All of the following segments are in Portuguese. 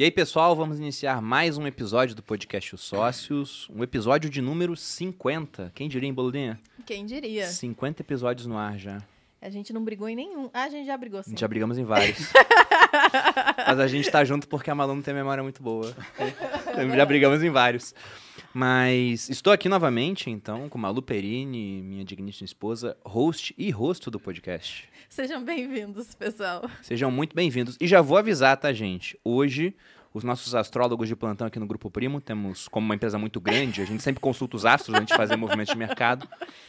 E aí, pessoal, vamos iniciar mais um episódio do podcast Os Sócios, um episódio de número 50. Quem diria, hein, Boludinha? Quem diria? 50 episódios no ar já. A gente não brigou em nenhum. Ah, a gente já brigou A sim. já brigamos em vários. Mas a gente tá junto porque a Malu não tem memória muito boa. já brigamos em vários. Mas estou aqui novamente, então, com Malu Perini, minha digníssima esposa, host e rosto do podcast. Sejam bem-vindos, pessoal. Sejam muito bem-vindos. E já vou avisar, tá, gente? Hoje, os nossos astrólogos de plantão aqui no Grupo Primo, temos como uma empresa muito grande, a gente sempre consulta os astros antes de fazer movimentos de mercado,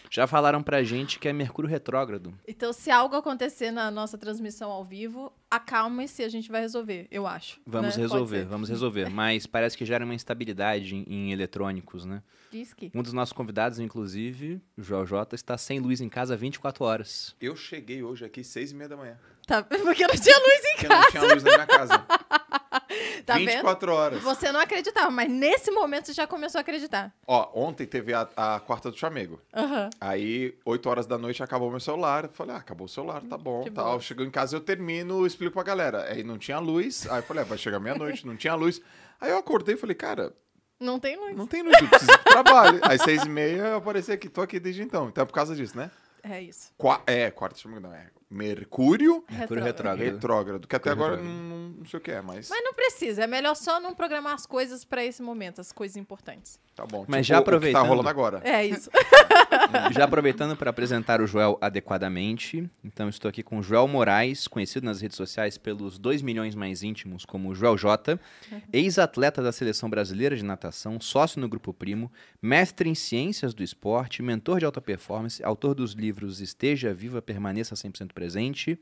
já falaram pra gente que é Mercúrio retrógrado. Então, se algo acontecer na nossa transmissão ao vivo, acalme-se, a gente vai resolver, eu acho. Vamos né? Resolver, vamos resolver. Mas parece que gera uma instabilidade em, em eletrônicos, né? Diz que. Um dos nossos convidados, inclusive, o Joel J, está sem luz em casa 24 horas. Eu cheguei hoje aqui seis e meia da manhã. Tá, porque não tinha luz em Porque não tinha luz na minha casa. Tá 24 horas. Você não acreditava, mas nesse momento você já começou a acreditar. Ó, ontem teve a, a quarta do chamego. Aham. Aí, 8 horas da noite, acabou meu celular. Eu falei, ah, acabou o celular, tá bom, De tal. Chegou em casa, eu termino, explico pra galera. Aí não tinha luz. Aí eu falei, ah, vai chegar meia-noite, não tinha luz. Aí eu acordei e falei, cara, Não tem luz. não tem luz, eu preciso de trabalho. Aí, seis e meia, eu apareci aqui, tô aqui desde então. Então é por causa disso, né? É isso. Qua é, quarta do chamego não, é Mercúrio Mercúrio Retrógrado. retrógrado. retrógrado. Que até agora não, não sei o que é, mas, Mas não precisa, é melhor só não programar as coisas pra esse momento, as coisas importantes. tá bom. Mas Tipo, já o que aproveitando- tá rolando agora. É isso. Já aproveitando para apresentar o Joel adequadamente, então estou aqui com o Joel Moraes, conhecido nas redes sociais pelos 2 milhões mais íntimos como Joel J, ex-atleta da Seleção Brasileira de Natação, sócio no Grupo Primo, mestre em Ciências do Esporte, mentor de alta performance, autor dos livros Esteja Viva, Permaneça 100% Presente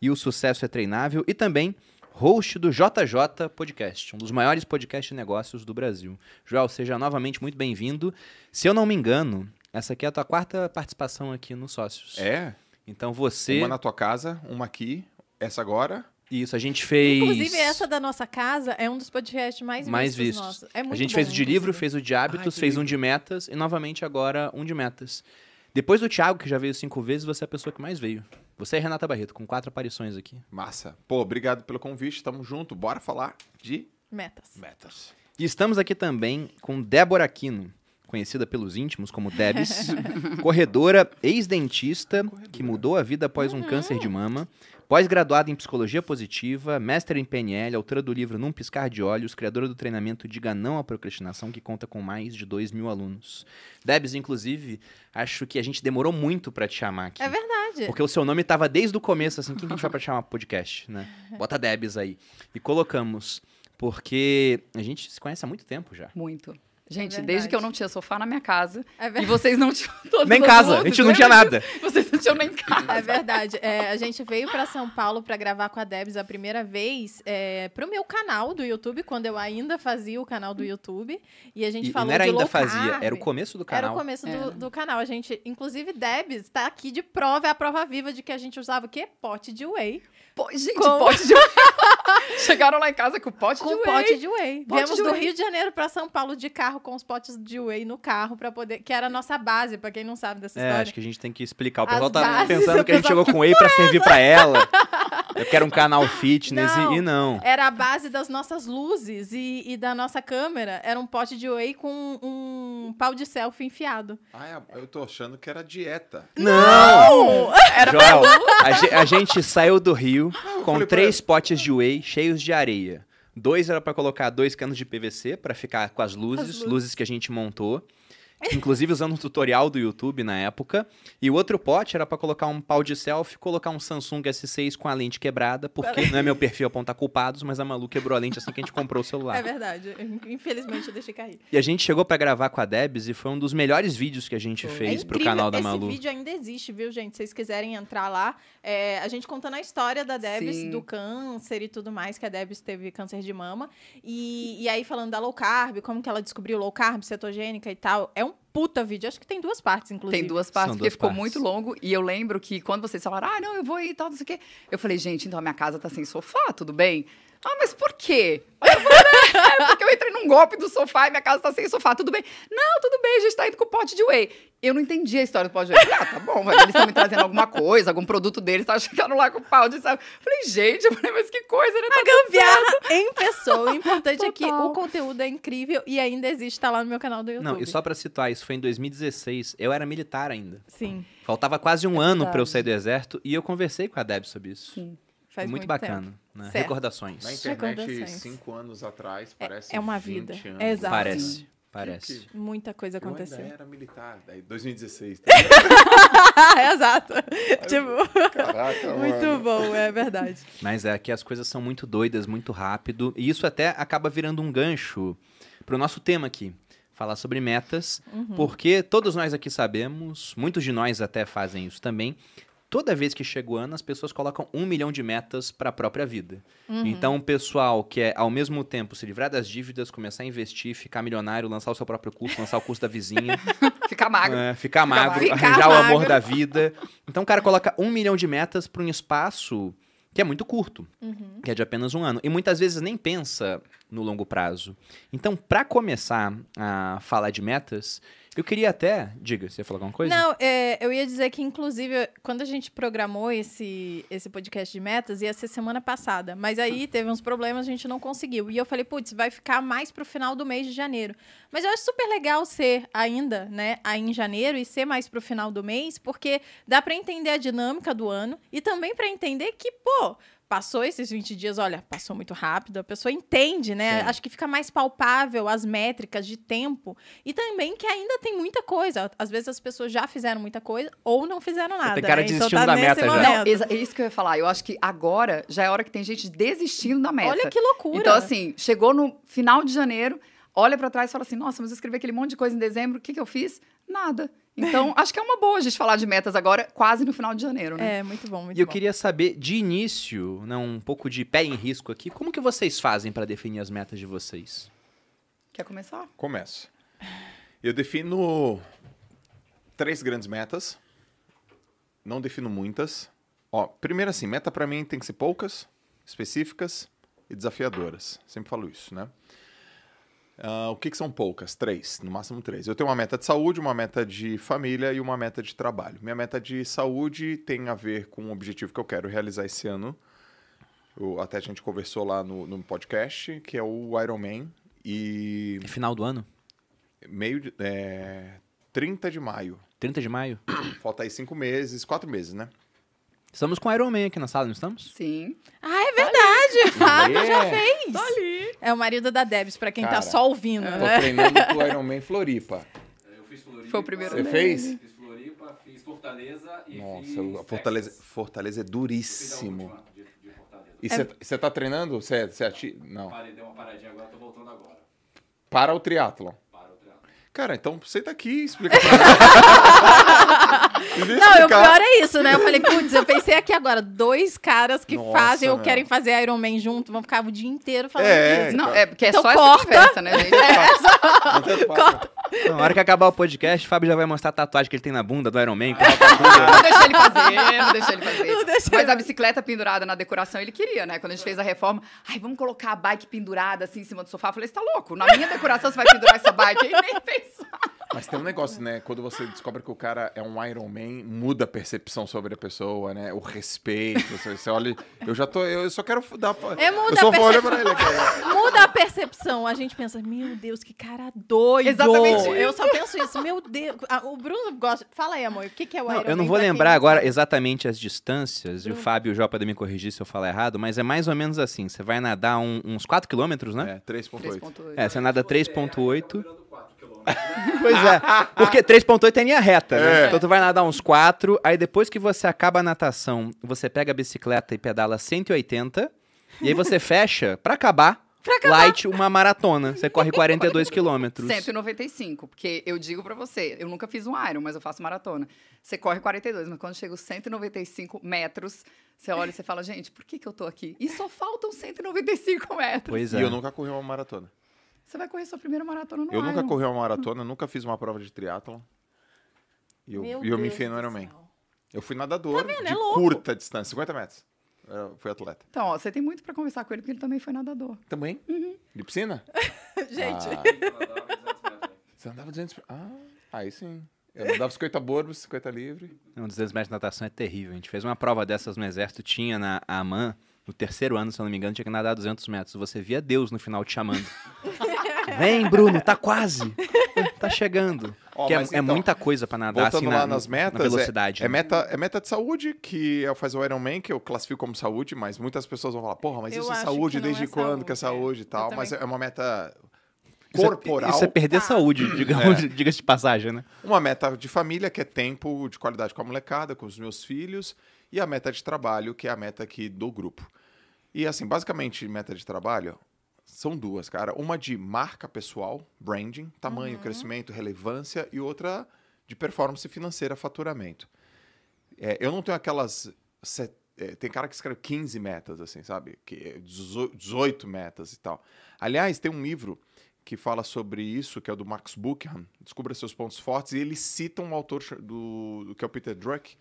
e O Sucesso é Treinável e também host do JJ Podcast, um dos maiores podcasts de negócios do Brasil. Joel, seja novamente muito bem-vindo. Se eu não me engano, essa aqui é a tua quarta participação aqui no Sócios. É, Então você. Uma na tua casa, uma aqui, essa agora. Isso, a gente fez. Inclusive, essa da nossa casa é um dos podcasts mais, Mais vistos vistos. nossos. É muito a gente bom, fez o de livro, fez o de hábitos, que fez um lindo. de metas e novamente agora um de metas. Depois do Thiago, que já veio cinco vezes, você é a pessoa que mais veio. Você é Renata Barreto, com quatro aparições aqui. Massa. Pô, obrigado pelo convite, tamo junto. Bora falar de Metas. metas. E estamos aqui também com Débora Aquino, conhecida pelos íntimos como Debs, corredora, ex-dentista, que mudou a vida após um câncer de mama, pós-graduada em psicologia positiva, mestre em PNL, autora do livro Num Piscar de Olhos, criadora do treinamento Diga Não à Procrastinação, que conta com mais de 2 mil alunos. Debs, inclusive, acho que a gente demorou muito pra te chamar aqui. É verdade. Porque o seu nome tava desde o começo, assim, quem que a gente vai pra chamar pro podcast, né? Bota Debs aí. E colocamos, porque a gente se conhece há muito tempo já. Muito. Gente, verdade. desde que eu não tinha sofá na minha casa É e vocês não tinham todas Nem as casa, a gente não tinha lembra nada. Vocês não tinham nem casa. É verdade. É, a gente veio pra São Paulo pra gravar com a Debs a primeira vez é, pro meu canal do YouTube, quando eu ainda fazia o canal do YouTube. E a gente E, e falou não era de ainda low fazia, carb. era o começo do Era canal. o começo do, Era. do canal. A gente, inclusive, Debs tá aqui de prova, é a prova viva de que a gente usava o quê? Pote de whey. Pô, gente, Com- pote de whey. Chegaram lá em casa com pote Com de whey. pote de whey. Pote Viemos de do whey. Rio de Janeiro pra São Paulo de carro com os potes de whey no carro para poder, que era a nossa base, pra quem não sabe dessa É, história. acho que a gente tem que explicar. O As pessoal tá bases, pensando que a gente chegou com whey pra servir pra ela. Eu quero um canal fitness e- Não. e não. Era a base das nossas luzes e, e da nossa câmera. Era um pote de whey com um pau de selfie enfiado. Ah, eu tô achando que era dieta. Não! Era Joel, a, a gente saiu do Rio com três potes de whey cheios de areia. Dois era pra colocar dois canos de PVC pra ficar com as luzes, As luzes. luzes que a gente montou. Inclusive usando um tutorial do YouTube na época. E o outro pote era pra colocar um pau de selfie, colocar um Samsung S6 com a lente quebrada, porque não é meu perfil apontar culpados, mas a Malu quebrou a lente assim que a gente comprou o celular. É verdade. Infelizmente eu deixei cair. E a gente chegou pra gravar com a Debs e foi um dos melhores vídeos que a gente Foi. fez é pro canal da Esse Malu. vídeo ainda existe, viu, gente? Se vocês quiserem entrar lá, é, a gente contando a história da Debs, Sim. do câncer e tudo mais, que a Debs teve câncer de mama. E, e aí falando da low carb, como que ela descobriu low carb, cetogênica e tal. É um puta vídeo. Acho que tem duas partes, inclusive. Tem duas partes, São porque duas ficou partes. muito longo. E eu lembro que quando vocês falaram, ah, não, eu vou ir e tal, não sei o quê. Eu falei, gente, então a minha casa tá sem sofá, tudo bem? Ah, mas por quê? Falei, "É, porque eu entrei num golpe do sofá e minha casa tá sem sofá. Tudo bem? Não, tudo bem, a gente tá indo com o pote de whey. Eu não entendi a história do pote de whey. Ah, tá bom, mas eles estão me trazendo alguma coisa, algum produto deles, tá chegando lá com o pau de sabe? Falei, gente, eu falei, mas que coisa, né? Tá tudo Gambiarra em pessoa. O importante é que Total. o conteúdo é incrível e ainda existe, tá lá no meu canal do YouTube. Não, e só pra situar, isso foi em 2016. Eu era militar ainda. Sim, Faltava quase um ano pra eu sair do exército e eu conversei com a Deb sobre isso. Sim. Faz muito, muito, bacana. tempo. Né? Recordações. Na internet, Recordações. cinco anos atrás, É- parece é uma 20 vida. anos. Exato. Parece. Parece. Que- Muita coisa Eu ainda aconteceu. era militar, daí 2016. Exato. tipo, Caraca, muito mano. bom, é verdade. Mas é que as coisas são muito doidas, muito rápido. E isso até acaba virando um gancho pro nosso tema aqui. Falar sobre metas, porque todos nós aqui sabemos, muitos de nós até fazem isso também. Toda vez que chega o ano, as pessoas colocam um milhão de metas para a própria vida. Então, o pessoal quer, ao mesmo tempo, se livrar das dívidas, começar a investir, ficar milionário, lançar o seu próprio curso, lançar o curso da vizinha, Ficar magro. é, ficar magro, magro. arranjar Ficar o amor magro. da vida. Então o cara coloca um milhão de metas para um espaço que é muito curto, que é de apenas um ano. E muitas vezes nem pensa no longo prazo. Então, para começar a falar de metas, eu queria até. Diga, você ia falar alguma coisa? Não, é, eu ia dizer que, inclusive, quando a gente programou esse, esse podcast de metas, ia ser semana passada. Mas aí teve uns problemas, a gente não conseguiu. E eu falei, putz, vai ficar mais pro final do mês de janeiro. Mas eu acho super legal ser ainda, né, aí em janeiro e ser mais pro final do mês, porque dá pra entender a dinâmica do ano e também pra entender que, pô. Passou esses 20 dias, olha, passou muito rápido, a pessoa entende, né? Sim. Acho que fica mais palpável as métricas de tempo e também que ainda tem muita coisa. Às vezes as pessoas já fizeram muita coisa ou não fizeram nada. tem cara né? desistindo então tá da meta já. Não, é isso que eu ia falar. Eu acho que agora já é hora que tem gente desistindo da meta. Olha que loucura. Então, assim, chegou no final de janeiro, olha pra trás e fala assim: nossa, mas eu escrevi aquele monte de coisa em dezembro, o que, que eu fiz? Nada. Então, acho que é uma boa a gente falar de metas agora, quase no final de janeiro, né? É, muito bom, muito E eu bom. queria saber, de início, não, um pouco de pé em risco aqui, como que vocês fazem para definir as metas de vocês? Quer começar? Começo. Eu defino três grandes metas. Não defino muitas. Ó, primeiro assim, meta pra mim tem que ser poucas, específicas e desafiadoras. Sempre falo isso, né? Ah, o que, que são poucas? Três, no máximo três. Eu tenho uma meta de saúde, uma meta de família e uma meta de trabalho. Minha meta de saúde tem a ver com um objetivo que eu quero realizar esse ano. Eu- até a gente conversou lá no, no podcast, que é o Ironman. E É final do ano? meio de, é, 30 de maio. 30 de maio? Falta aí cinco meses, quatro meses, né? Estamos com o Iron Man aqui na sala, não estamos? Sim. Ah, verdade. Fábio já É. fez. Tá ali. É o marido da Debs, pra quem Cara, tá só ouvindo, Tô né? treinando pro Ironman Floripa. Eu fiz Floripa. Foi o primeiro Você dele. fez? Fiz Floripa, fiz Fortaleza e Nossa, fiz Fortaleza, Texas. Fortaleza é duríssimo. de, de. E você tá treinando? Você é, cê é ati- Não. Parei, dei uma paradinha agora, tô voltando agora. Para o triatlon. Cara, então senta aqui e explica pra mim. Não, o pior é isso, né? Eu falei, putz, eu pensei aqui agora, dois caras que Nossa, fazem ou meu. querem fazer Iron Man junto, vão ficar o dia inteiro falando É, disso. Não, é porque é Então só corta. essa conversa, né, gente? Não tanto faz. Na hora que acabar o podcast, o Fábio já vai mostrar a tatuagem que ele tem na bunda do Iron Man. Não deixei ele fazer, não deixei ele fazer. Não deixei Mas ele a bicicleta pendurada na decoração ele queria, né? Quando a gente fez a reforma, ai, vamos colocar a bike pendurada assim em cima do sofá. Eu falei, você tá louco? Na minha decoração você vai pendurar essa bike aí? Nem pensar. Mas tem um negócio, né? Quando você descobre que o cara é um Iron Man, muda a percepção sobre a pessoa, né? O respeito. Você, você olha. Eu já tô. Eu só quero dar. É, muda eu só a vou olhar pra ele aqui. Muda a percepção. A gente pensa, meu Deus, que cara doido. Exatamente isso. Eu só penso isso, meu Deus. Ah, o Bruno gosta. Fala aí, amor, o que, que é o Não, Iron eu não Man vou quem lembrar agora exatamente as distâncias, e o Fábio e o Jó podem me corrigir se eu falar errado, mas é mais ou menos assim. Você vai nadar um- uns 4 quilômetros, né? É, 3.8. 3.8. É, você nada 3.8. Virando 4 quilômetros. Pois é, porque 3.8 é linha reta, né? É. Então tu vai nadar uns 4, aí depois que você acaba a natação, você pega a bicicleta e pedala 180, e aí você fecha, pra acabar, light, uma maratona. Você corre 42 quilômetros. 195, porque eu digo pra você, eu nunca fiz um Iron, mas eu faço maratona. Você corre 42, mas quando chega os 195 metros, você olha e você fala, gente, por que, que eu tô aqui? E só faltam 195 metros. Pois E é. eu nunca corri uma maratona. Você vai correr sua primeira maratona no Eu nunca Iron. corri uma maratona, nunca fiz uma prova de triatlon. E eu, Meu e eu me enfiei no Ironman. Eu fui nadador vendo? de É curta distância, 50 metros. Eu fui atleta. Então, ó, você tem muito pra conversar com ele, porque ele também foi nadador. Também? De piscina? Gente, Ah, Ela dava 200 metros aí. você andava 200... Ah, aí sim. Eu andava 50 borbos, 50 livre. Um 200 metros de natação é terrível. A gente fez uma prova dessas no exército, tinha na AMAN, no terceiro ano, se eu não me engano, tinha que nadar 200 metros. Você via Deus no final te chamando. Vem, Bruno, tá quase. Tá chegando. Ó, é, é então, muita coisa pra nadar Voltando assim lá na, nas na metas, é- velocidade. é, né? meta, é meta de saúde, que eu faz o Ironman, que eu classifico como saúde, mas muitas pessoas vão falar, porra, mas Eu isso é saúde, desde é quando que é saúde, é. saúde e tal, mas é uma meta Isso é- corporal, Isso é perder Tá. saúde, digamos, diga-se de passagem, né? uma meta de família, que é tempo de qualidade com a molecada, com os meus filhos, e a meta de trabalho, que é a meta aqui do grupo. E assim, basicamente, meta de trabalho são duas, cara. Uma de marca pessoal, branding, tamanho, crescimento, relevância, e outra de performance financeira, faturamento. É, eu não tenho aquelas. set- é, tem cara que escreve 15 metas, assim, sabe? Que é 18 18 metas e tal. Aliás, tem um livro que fala sobre isso, que é o do Max Buchan, Descubra Seus Pontos Fortes, e ele cita um autor do, do que é o Peter Druck,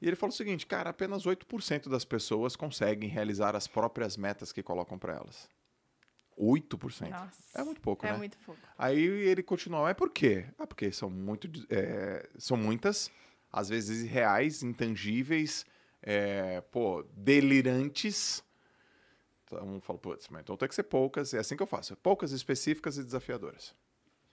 e ele fala o seguinte, cara, apenas 8% das pessoas conseguem realizar as próprias metas que colocam para elas. 8%. nossa. É muito pouco, É né? muito pouco. Aí ele continua, mas por quê? Ah, porque são, muito, é, são muitas, às vezes irreais, intangíveis, é, pô, delirantes. Então, eu falo, putz, mas então tem que ser poucas, é assim que eu faço. Poucas específicas e desafiadoras.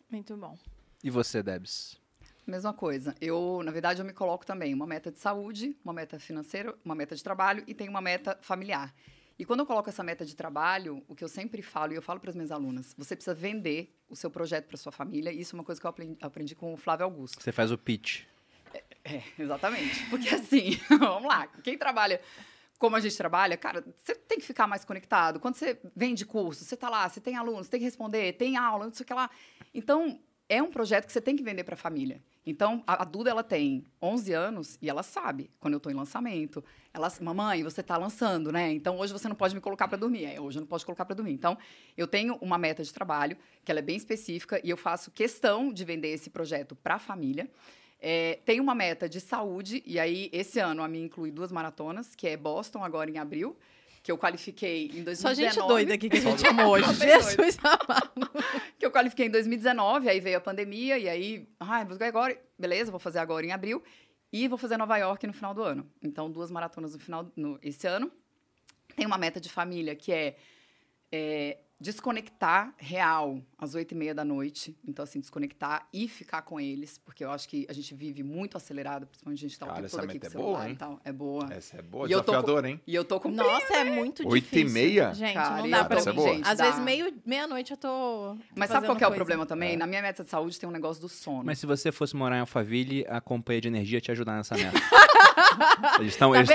Muito bom. E você, Debs? Mesma coisa. Eu, na verdade, eu me coloco também uma meta de saúde, uma meta financeira, uma meta de trabalho e tenho uma meta familiar. E quando eu coloco essa meta de trabalho, o que eu sempre falo, e eu falo para as minhas alunas, você precisa vender o seu projeto para sua família. E isso é uma coisa que eu aprendi, aprendi com o Flávio Augusto. Você faz o pitch. É, exatamente. Porque assim, vamos lá, quem trabalha como a gente trabalha, cara, você tem que ficar mais conectado. Quando você vende curso, você tá lá, você tem alunos, tem que responder, tem aula, não sei o que lá. Então, é um projeto que você tem que vender para a família. Então, a, Duda, ela tem 11 anos e ela sabe quando eu tô em lançamento. Ela, mamãe, você tá lançando, né? Então, hoje você não pode me colocar para dormir. É, hoje eu não posso colocar para dormir. Então, eu tenho uma meta de trabalho, que ela é bem específica, e eu faço questão de vender esse projeto para a família. É, tem uma meta de saúde, e aí esse ano a minha inclui duas maratonas, que é Boston agora em abril, que eu qualifiquei em 2019. Só gente doida aqui que a gente Só chamou hoje. Jesus amado. que eu qualifiquei em 2019, aí veio a pandemia, e aí, ai, vou agora, beleza, vou fazer agora em abril, e vou fazer Nova York no final do ano. Então, duas maratonas no final, no, esse ano. Tem uma meta de família que é, é, desconectar real às oito e meia da noite. Então, assim, desconectar e ficar com eles, porque eu acho que a gente vive muito acelerado, principalmente a gente tá o Cara, tempo essa todo aqui meta com é o boa, celular hein? e tal. É boa. Essa é boa, E desafiadora, hein? E eu tô com Nossa, é muito Oito e difícil. meia? Gente, Cara, não e dá pra essa é mim. boa. gente, Às dá. vezes, meio, meia-noite eu tô. Mas sabe qual é o problema também? Na minha meta de saúde tem um negócio do sono. Mas se você fosse morar em Alphaville, a companhia de energia ia te ajudar nessa meta. eles estão Tá eles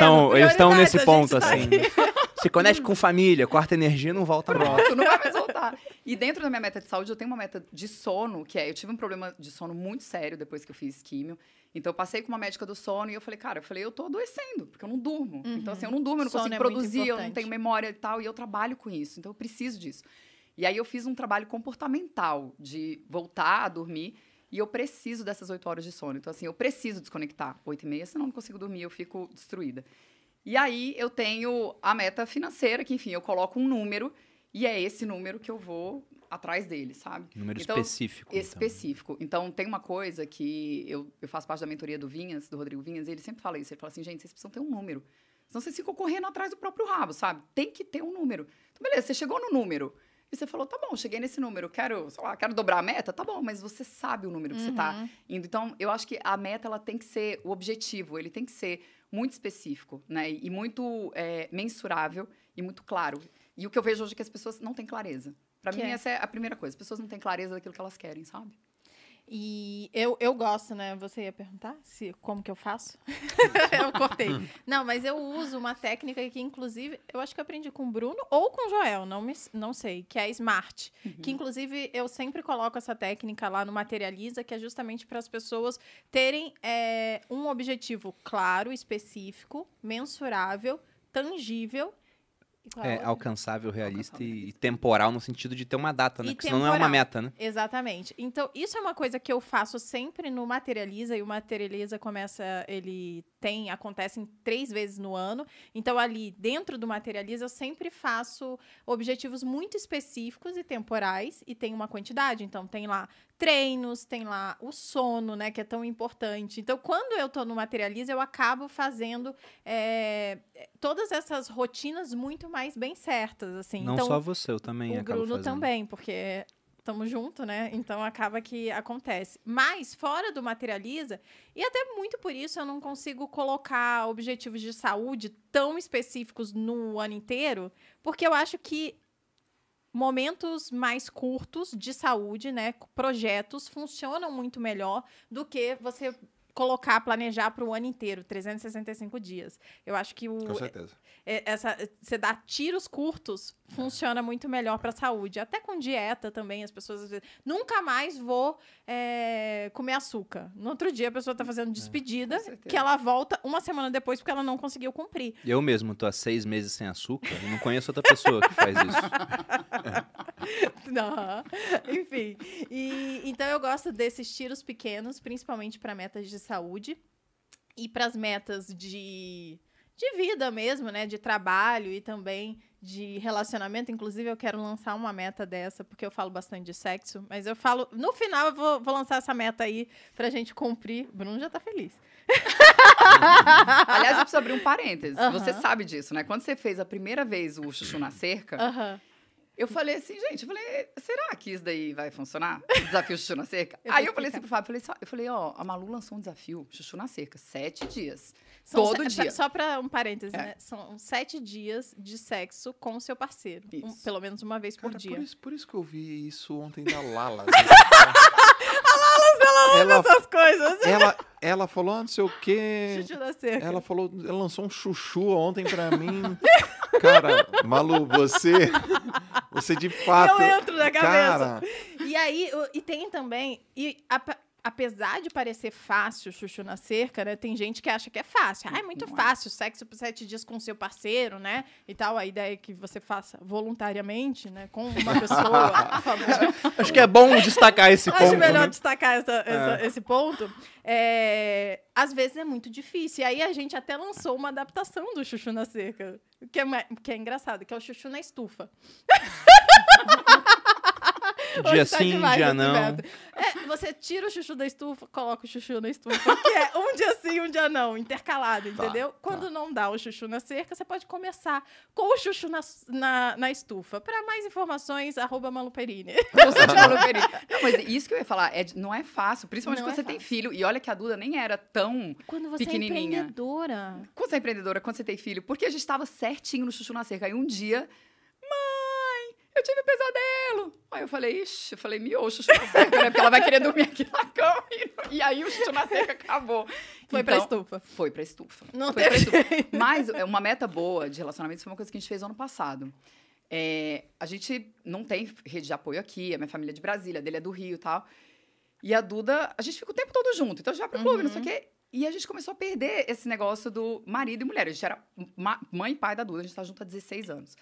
eles nesse ponto tá assim. Se conecte com família, corta energia, não volta mais. tu não vai mais voltar. E dentro da minha meta de saúde, eu tenho uma meta de sono, que é, eu tive um problema de sono muito sério depois que eu fiz químio. Então, eu passei com uma médica do sono e eu falei, cara, eu falei, eu tô adoecendo, porque eu não durmo. Então, assim, eu não durmo, eu não Sono consigo é produzir, eu não tenho memória e tal, e eu trabalho com isso. Então, eu preciso disso. E aí, eu fiz um trabalho comportamental de voltar a dormir e eu preciso dessas oito horas de sono. Então, assim, eu preciso desconectar. Oito e meia, senão eu não consigo dormir, eu fico destruída. E aí eu tenho a meta financeira, que enfim, eu coloco um número e é esse número que eu vou atrás dele, sabe? Número Então, específico. então. Específico. Então, tem uma coisa que eu, eu faço parte da mentoria do Vinhas, do Rodrigo Vinhas, e ele sempre fala isso. Ele fala assim, gente, vocês precisam ter um número. Senão vocês ficam correndo atrás do próprio rabo, sabe? Tem que ter um número. Então, beleza, você chegou no número. E você falou, tá bom, cheguei nesse número, quero, sei lá, quero dobrar a meta, tá bom, mas você sabe o número que você tá Uhum. indo. Então, eu acho que a meta, ela tem que ser o objetivo, ele tem que ser muito específico, né? E muito é, mensurável e muito claro. E o que eu vejo hoje é que as pessoas não têm clareza. Que mim, é? essa é a primeira coisa. As pessoas não têm clareza daquilo que elas querem, sabe? E eu, eu gosto, né? Você ia perguntar se, como que eu faço? eu cortei. Não, mas eu uso uma técnica que, inclusive, eu acho que eu aprendi com o Bruno ou com o Joel, não, me, não sei, que é a SMART. Que, inclusive, eu sempre coloco essa técnica lá no Materializa, que é justamente para as pessoas terem é, um objetivo claro, específico, mensurável, tangível. É outra? alcançável, realista Alcançável, e temporal no sentido de ter uma data, né? E Porque senão não é uma meta, né? Exatamente. Então, isso é uma coisa que eu faço sempre no Materializa, e o Materializa começa, ele tem acontecem três vezes no ano. Então, ali dentro do Materializa, eu sempre faço objetivos muito específicos e temporais e tem uma quantidade. Então, tem lá treinos, tem lá o sono, né, que é tão importante. Então, quando eu tô no Materializa, eu acabo fazendo é, todas essas rotinas muito mais bem certas, assim. Não então, só você, eu também o acabo Bruno fazendo. também, porque estamos junto, né? Então acaba que acontece. Mas fora do materializa, e até muito por isso eu não consigo colocar objetivos de saúde tão específicos no ano inteiro, porque eu acho que momentos mais curtos de saúde, né, projetos funcionam muito melhor do que você colocar, planejar para o ano inteiro, 365 dias. Eu acho que o, Com certeza. é, essa você dá tiros curtos funciona muito melhor para a saúde até com dieta também as pessoas às vezes, nunca mais vou é, comer açúcar no outro dia a pessoa está fazendo despedida com certeza. que ela volta uma semana depois porque ela não conseguiu cumprir Eu mesmo tô há seis meses sem açúcar e não conheço outra pessoa que faz isso. Não. Enfim. E, então eu gosto desses tiros pequenos, principalmente para metas de saúde e para as metas de, de vida mesmo, né? De trabalho e também de relacionamento. Inclusive, eu quero lançar uma meta dessa, porque eu falo bastante de sexo. Mas eu falo. No final, eu vou, vou lançar essa meta aí pra gente cumprir. Bruno já tá feliz. Aliás, eu preciso abrir um parênteses. Você sabe disso, né? Quando você fez a primeira vez o chuchu na cerca, eu falei assim, gente, eu falei, será que isso daí vai funcionar? Desafio chuchu na cerca? Eu Aí eu falei assim pro Fábio, eu falei, eu falei, ó, a Malu lançou um desafio, chuchu na cerca, sete dias. São Todo se- dia. Só pra um parêntese, É. né? São sete dias de sexo com o seu parceiro. Um- pelo menos uma vez por Cara, dia. por, isso, por isso que eu vi isso ontem da Lala. Ela ela, essas coisas. ela, ela falou, ah, não sei o quê. Chuchu na cerca. Ela falou, ela lançou um chuchu ontem pra mim. Cara, Malu, você. Você de fato. Eu entro na cabeça. Cara, E aí, e tem também. E apa- apesar de parecer fácil chuchu na cerca, né? Tem gente que acha que é fácil. Ah, é muito é. fácil, sexo por sete dias com seu parceiro, né? E tal. A ideia é que você faça voluntariamente, né? Com uma pessoa. Acho que é bom destacar esse ponto. Acho melhor né? destacar essa- essa- esse ponto. É, às vezes é muito difícil. E aí a gente até lançou uma adaptação do chuchu na cerca. Que é, que é engraçado, que é o chuchu na estufa. Dia tá sim, dia não. É, você tira o chuchu da estufa, coloca o chuchu na estufa, que é um dia sim, um dia não, intercalado, Tá, entendeu? Quando não dá o chuchu na cerca, você pode começar com o chuchu na, na, na estufa. Para mais informações, arroba Maluperini. Maluperini. Não, mas isso que eu ia falar, é, não é fácil, principalmente Não quando é você tem fácil. filho. E olha que a Duda nem era tão Quando você é Pequenininha. empreendedora. Quando você é empreendedora, quando você tem filho, porque a gente estava certinho no chuchu na cerca. Aí um dia, eu tive um pesadelo. Aí eu falei, ixi, eu falei, miou, chuchu na cerca, né? Porque ela vai querer dormir aqui na cama. E, e aí o chuchu na cerca acabou. Foi pra Então, estufa. Foi pra estufa. Não foi pra estufa. Mas é, uma meta boa de relacionamento foi uma coisa que a gente fez ano passado. É, a gente não tem rede de apoio aqui, a minha família é de Brasília, a dele é do Rio e tal. E a Duda, a gente fica o tempo todo junto. Então a gente vai pro clube, não sei o quê. E a gente começou a perder esse negócio do marido e mulher. A gente era mãe e pai da Duda, a gente tá junto há 16 anos.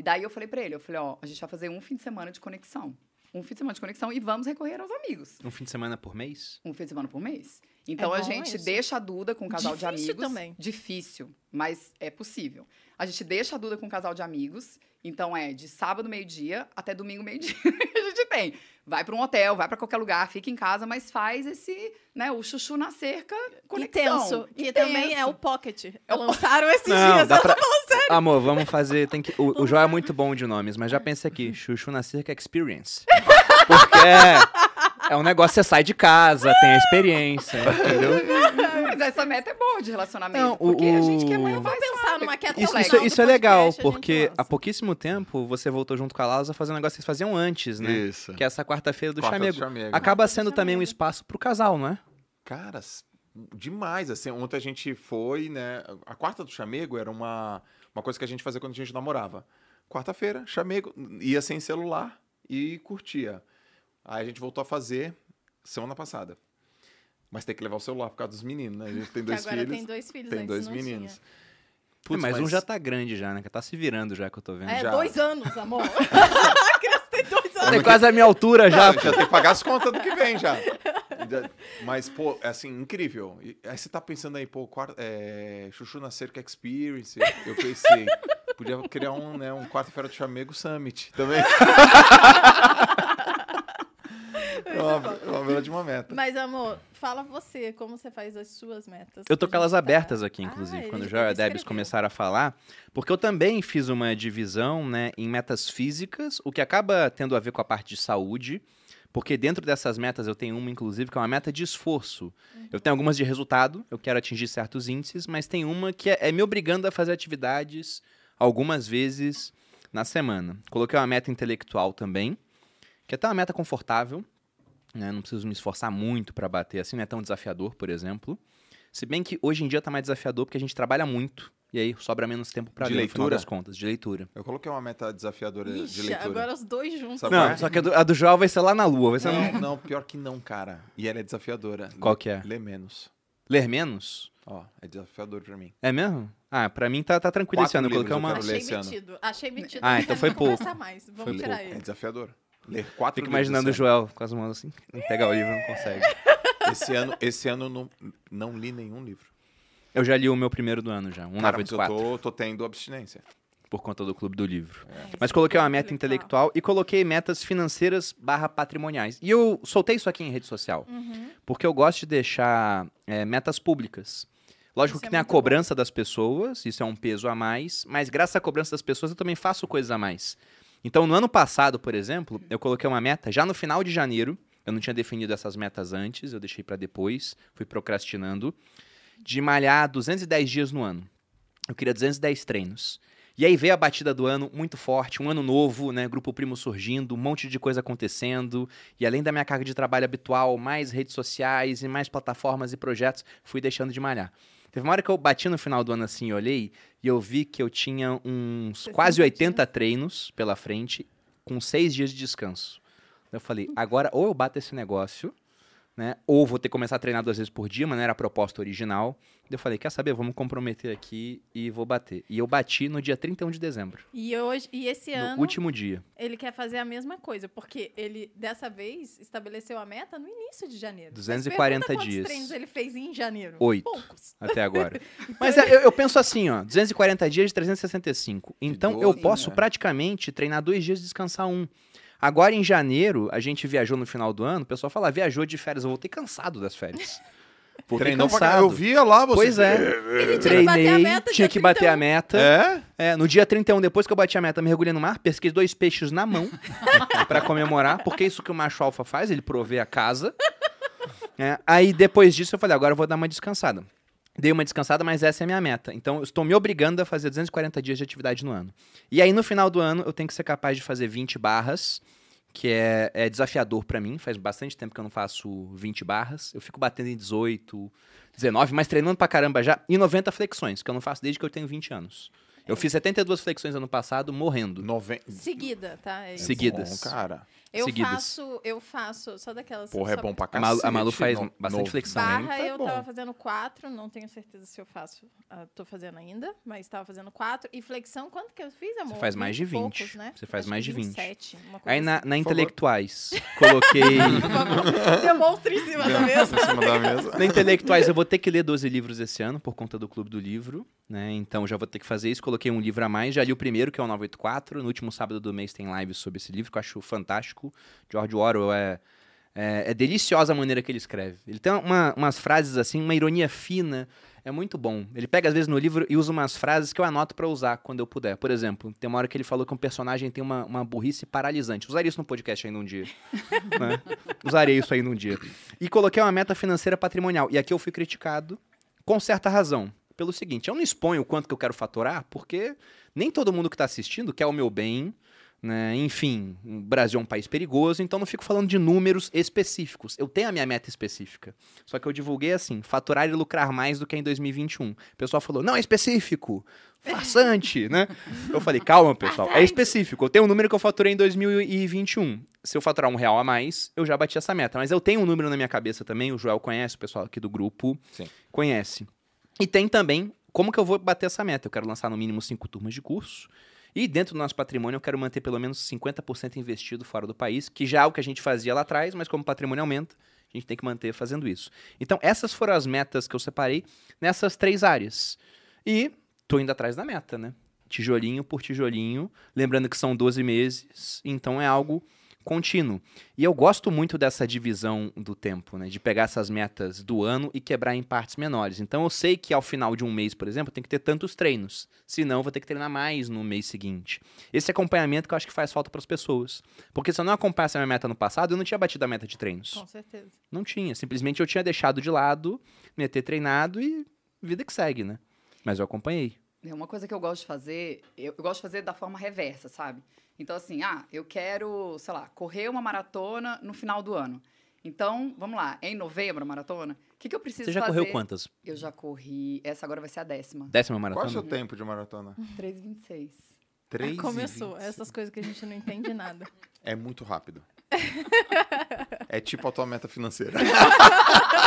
E daí eu falei pra ele, eu falei, ó, a gente vai fazer um fim de semana de conexão. Um fim de semana de conexão e vamos recorrer aos amigos. Um fim de semana por mês? Um fim de semana por mês. Então É a gente isso. deixa a Duda com um casal de Difícil amigos. também. Difícil, mas é possível. A gente deixa a Duda com um casal de amigos. Então é de sábado, meio-dia, até domingo, meio-dia. a gente tem. Vai para um hotel, vai para qualquer lugar, fica em casa, mas faz esse, né, o chuchu na cerca, conexão. Intenso. Que Intenso. também é o Pocket. Lançaram esses Não, dias. dá pra... Amor, vamos fazer. Tem que... O, o João é muito bom de nomes, mas já pensa aqui: Chuchu na Cerca Experience. Porque é, é um negócio, você sai de casa, tem a experiência, entendeu? Mas essa meta é boa de relacionamento. Não, o- porque a gente que é o- Vamos pensar numa queda Isso, isso, do isso é legal, porque há pouquíssimo tempo você voltou junto com a Lausa a fazer um negócio que vocês faziam antes, né? Isso. Que é essa quarta-feira do Quarta do chamego. chamego. Acaba sendo também um chamego. espaço pro casal, não é? Cara, demais. Assim, ontem a gente foi, né? A quarta do chamego era uma, uma coisa que a gente fazia quando a gente namorava. Quarta-feira, chamego, ia sem celular e curtia. Aí a gente voltou a fazer semana passada. Mas tem que levar o celular por causa dos meninos, né? A gente tem dois agora filhos. tem dois filhos, tem dois não meninos. tinha. Putz, mas, um mas- já tá grande já, né? Que tá se virando já, que eu tô vendo. É, Já. dois anos, amor. a criança tem dois anos. Tem quase a minha altura já. Já, já tem que pagar as contas do que vem já. Mas, pô, é assim, incrível. E aí você tá pensando aí, pô, quarta, é, Chuchu na Cerca Experience. Eu pensei, podia criar um, né, um quarta-feira do Chamego Summit também. É uma, uma bela de uma meta. Mas, amor, fala você, como você faz as suas metas? Eu tô com elas tá- abertas aqui, Ah, inclusive, ele- quando já e a Debs começaram a falar, porque eu também fiz uma divisão né, em metas físicas, o que acaba tendo a ver com a parte de saúde, porque dentro dessas metas eu tenho uma, inclusive, que é uma meta de esforço. Eu tenho algumas de resultado, eu quero atingir certos índices, mas tem uma que é, é me obrigando a fazer atividades algumas vezes na semana. Coloquei uma meta intelectual também, que é até uma meta confortável, né? Não preciso me esforçar muito para bater assim, não é tão desafiador, por exemplo. Se bem que hoje em dia tá mais desafiador porque a gente trabalha muito e aí sobra menos tempo para De ler no final leitura? das contas, de leitura. Eu coloquei uma meta desafiadora de Ixi, leitura. agora os dois juntos. Sabe Não, qual é? só que a do, a do João vai ser lá na lua, vai ser no- Não, não, pior que não, cara. E ela é desafiadora. Qual que é? Lê menos. ler menos. Ó, é desafiador pra mim. É mesmo? Ah, pra mim tá, tá tranquilo esse Quatro ano. Eu coloquei eu uma. ler Achei esse ano. metido. Achei metido. Ah, não então foi pouco. mais. Vamos Foi tirar pouco. É ele. desafiador. Ler quatro Fico imaginando o esse Joel com as mãos assim, não pegar o livro, não consegue. Esse ano, esse ano eu não, não li nenhum livro. Eu já li o meu primeiro do ano já, um Cara, mas eu 984, tô, tô tendo abstinência. por conta do Clube do Livro. É, Mas coloquei uma meta intelectual e coloquei metas financeiras barra patrimoniais. E eu soltei isso aqui em rede social, Uhum. porque eu gosto de deixar é, metas públicas. Lógico Isso que é tem a muito bom. cobrança das pessoas, isso é um peso a mais, mas graças à cobrança das pessoas eu também faço coisas a mais. Então, no ano passado, por exemplo, eu coloquei uma meta já no final de janeiro, eu não tinha definido essas metas antes, eu deixei para depois, fui procrastinando, de malhar 210 dias no ano. Eu queria 210 treinos. E aí veio a batida do ano muito forte, um ano novo, né? Grupo Primo surgindo, um monte de coisa acontecendo. E além da minha carga de trabalho habitual, mais redes sociais e mais plataformas e projetos, fui deixando de malhar. Teve uma hora que eu bati no final do ano assim e olhei, e eu vi que eu tinha uns 60 quase 80 treinos pela frente, com seis dias de descanso. Eu falei, agora ou eu bato esse negócio, né? Ou vou ter que começar a treinar duas vezes por dia, mas não era a proposta original. Eu falei, quer saber? Vamos comprometer aqui e vou bater. E eu bati no dia 31 de dezembro, E, hoje, e esse no ano, último dia. ele quer fazer a mesma coisa, porque ele, dessa vez, estabeleceu a meta no início de janeiro. Mas 240 pergunta dias. Quantos treinos ele fez em janeiro? Oito. Poucos. Até agora. Mas é, eu, eu penso assim, ó, 240 dias de 365. Então eu doze, posso né? praticamente treinar dois dias e descansar um. Agora em janeiro, a gente viajou no final do ano, o pessoal fala, "Ah, viajou de férias, eu voltei cansado das férias. Voltei Treinou pra cansado. cá. Eu via lá você. Pois é. Ele tinha que bater a Treinei, meta tinha dia que bater a 31. meta. É? É, no dia 31, depois que eu bati a meta, mergulhei no mar, pesquei dois peixes na mão pra comemorar, porque é isso que o macho alfa faz, ele provê a casa. É, aí depois disso eu falei, agora eu vou dar uma descansada. Dei uma descansada, mas essa é a minha meta. Então eu estou me obrigando a fazer 240 dias de atividade no ano. E aí no final do ano eu tenho que ser capaz de fazer 20 barras, que é, é desafiador pra mim. Faz bastante tempo que eu não faço 20 barras. Eu fico batendo em 18, 19, mas treinando pra caramba já. E 90 flexões, que eu não faço desde que eu tenho 20 anos. Eu fiz 72 flexões ano passado, morrendo. Noven... Seguida, tá? É. Seguidas. Bom, cara. Eu seguidas. faço, eu faço, só daquelas... Porra, é bom pra A cacete. Malu, a Malu faz No- bastante no- flexão. Barra é eu bom. tava fazendo quatro, não tenho certeza se eu faço, ah, tô fazendo ainda, mas tava fazendo quatro. E flexão, quanto que eu fiz, amor? faz mais de e poucos, 20. né? Você faz Acho mais de 20. 27, uma coisa Aí na, assim. na intelectuais, coloquei. Mesa. Em cima da mesa. na intelectuais eu vou ter que ler 12 livros esse ano, por conta do Clube do Livro, né? Então já vou ter que fazer isso. Coloquei um livro a mais. Já li o primeiro, que é o 984. No último sábado do mês tem live sobre esse livro, que eu acho fantástico. George Orwell é. É, é deliciosa a maneira que ele escreve. Ele tem uma- umas frases assim, uma ironia fina. É muito bom. Ele pega, às vezes, no livro e usa umas frases que eu anoto pra usar quando eu puder. Por exemplo, tem uma hora que ele falou que um personagem tem uma, uma burrice paralisante. Usaria isso no podcast ainda um dia. né? Usaria isso ainda um dia. E coloquei uma meta financeira patrimonial. E aqui eu fui criticado, com certa razão. Pelo seguinte, eu não exponho o quanto que eu quero faturar, porque nem todo mundo que está assistindo quer o meu bem. Né? Enfim, o Brasil é um país perigoso, então não fico falando de números específicos. Eu tenho a minha meta específica. Só que eu divulguei assim: faturar e lucrar mais do que em 2021. O pessoal falou: não é específico, farsante, né? Eu falei: calma, pessoal, é específico. Eu tenho um número que eu faturei em 2021. Se eu faturar um real a mais, eu já bati essa meta. Mas eu tenho um número na minha cabeça também, o Joel conhece, o pessoal aqui do grupo Sim. conhece. E tem também como que eu vou bater essa meta. Eu quero lançar no mínimo cinco turmas de curso. E dentro do nosso patrimônio eu quero manter pelo menos 50% investido fora do país, que já é o que a gente fazia lá atrás, mas como o patrimônio aumenta, a gente tem que manter fazendo isso. Então, essas foram as metas que eu separei nessas três áreas. E tô indo atrás da meta, né? Tijolinho por tijolinho, lembrando que são 12 meses, então é algo contínuo. E eu gosto muito dessa divisão do tempo, né? De pegar essas metas do ano e quebrar em partes menores. Então eu sei que ao final de um mês, por exemplo, tem que ter tantos treinos. Senão eu vou ter que treinar mais no mês seguinte. Esse acompanhamento que eu acho que faz falta para as pessoas. Porque se eu não acompanhasse a minha meta no passado, eu não tinha batido a meta de treinos. Com certeza. Não tinha. Simplesmente eu tinha deixado de lado, me ter treinado e vida que segue, né? Mas eu acompanhei. É uma coisa que eu gosto de fazer, eu, eu gosto de fazer da forma reversa, sabe? Então, assim, ah, eu quero, sei lá, correr uma maratona no final do ano. Então, vamos lá, é em novembro a maratona? O que, que eu preciso Você já fazer? correu quantas? Eu já corri, essa agora vai ser a décima. Décima Qual é o maratona? seu tempo de maratona? 3,26. 3 Aí começou. Essas coisas que a gente não entende nada. É muito rápido. é tipo a tua meta financeira.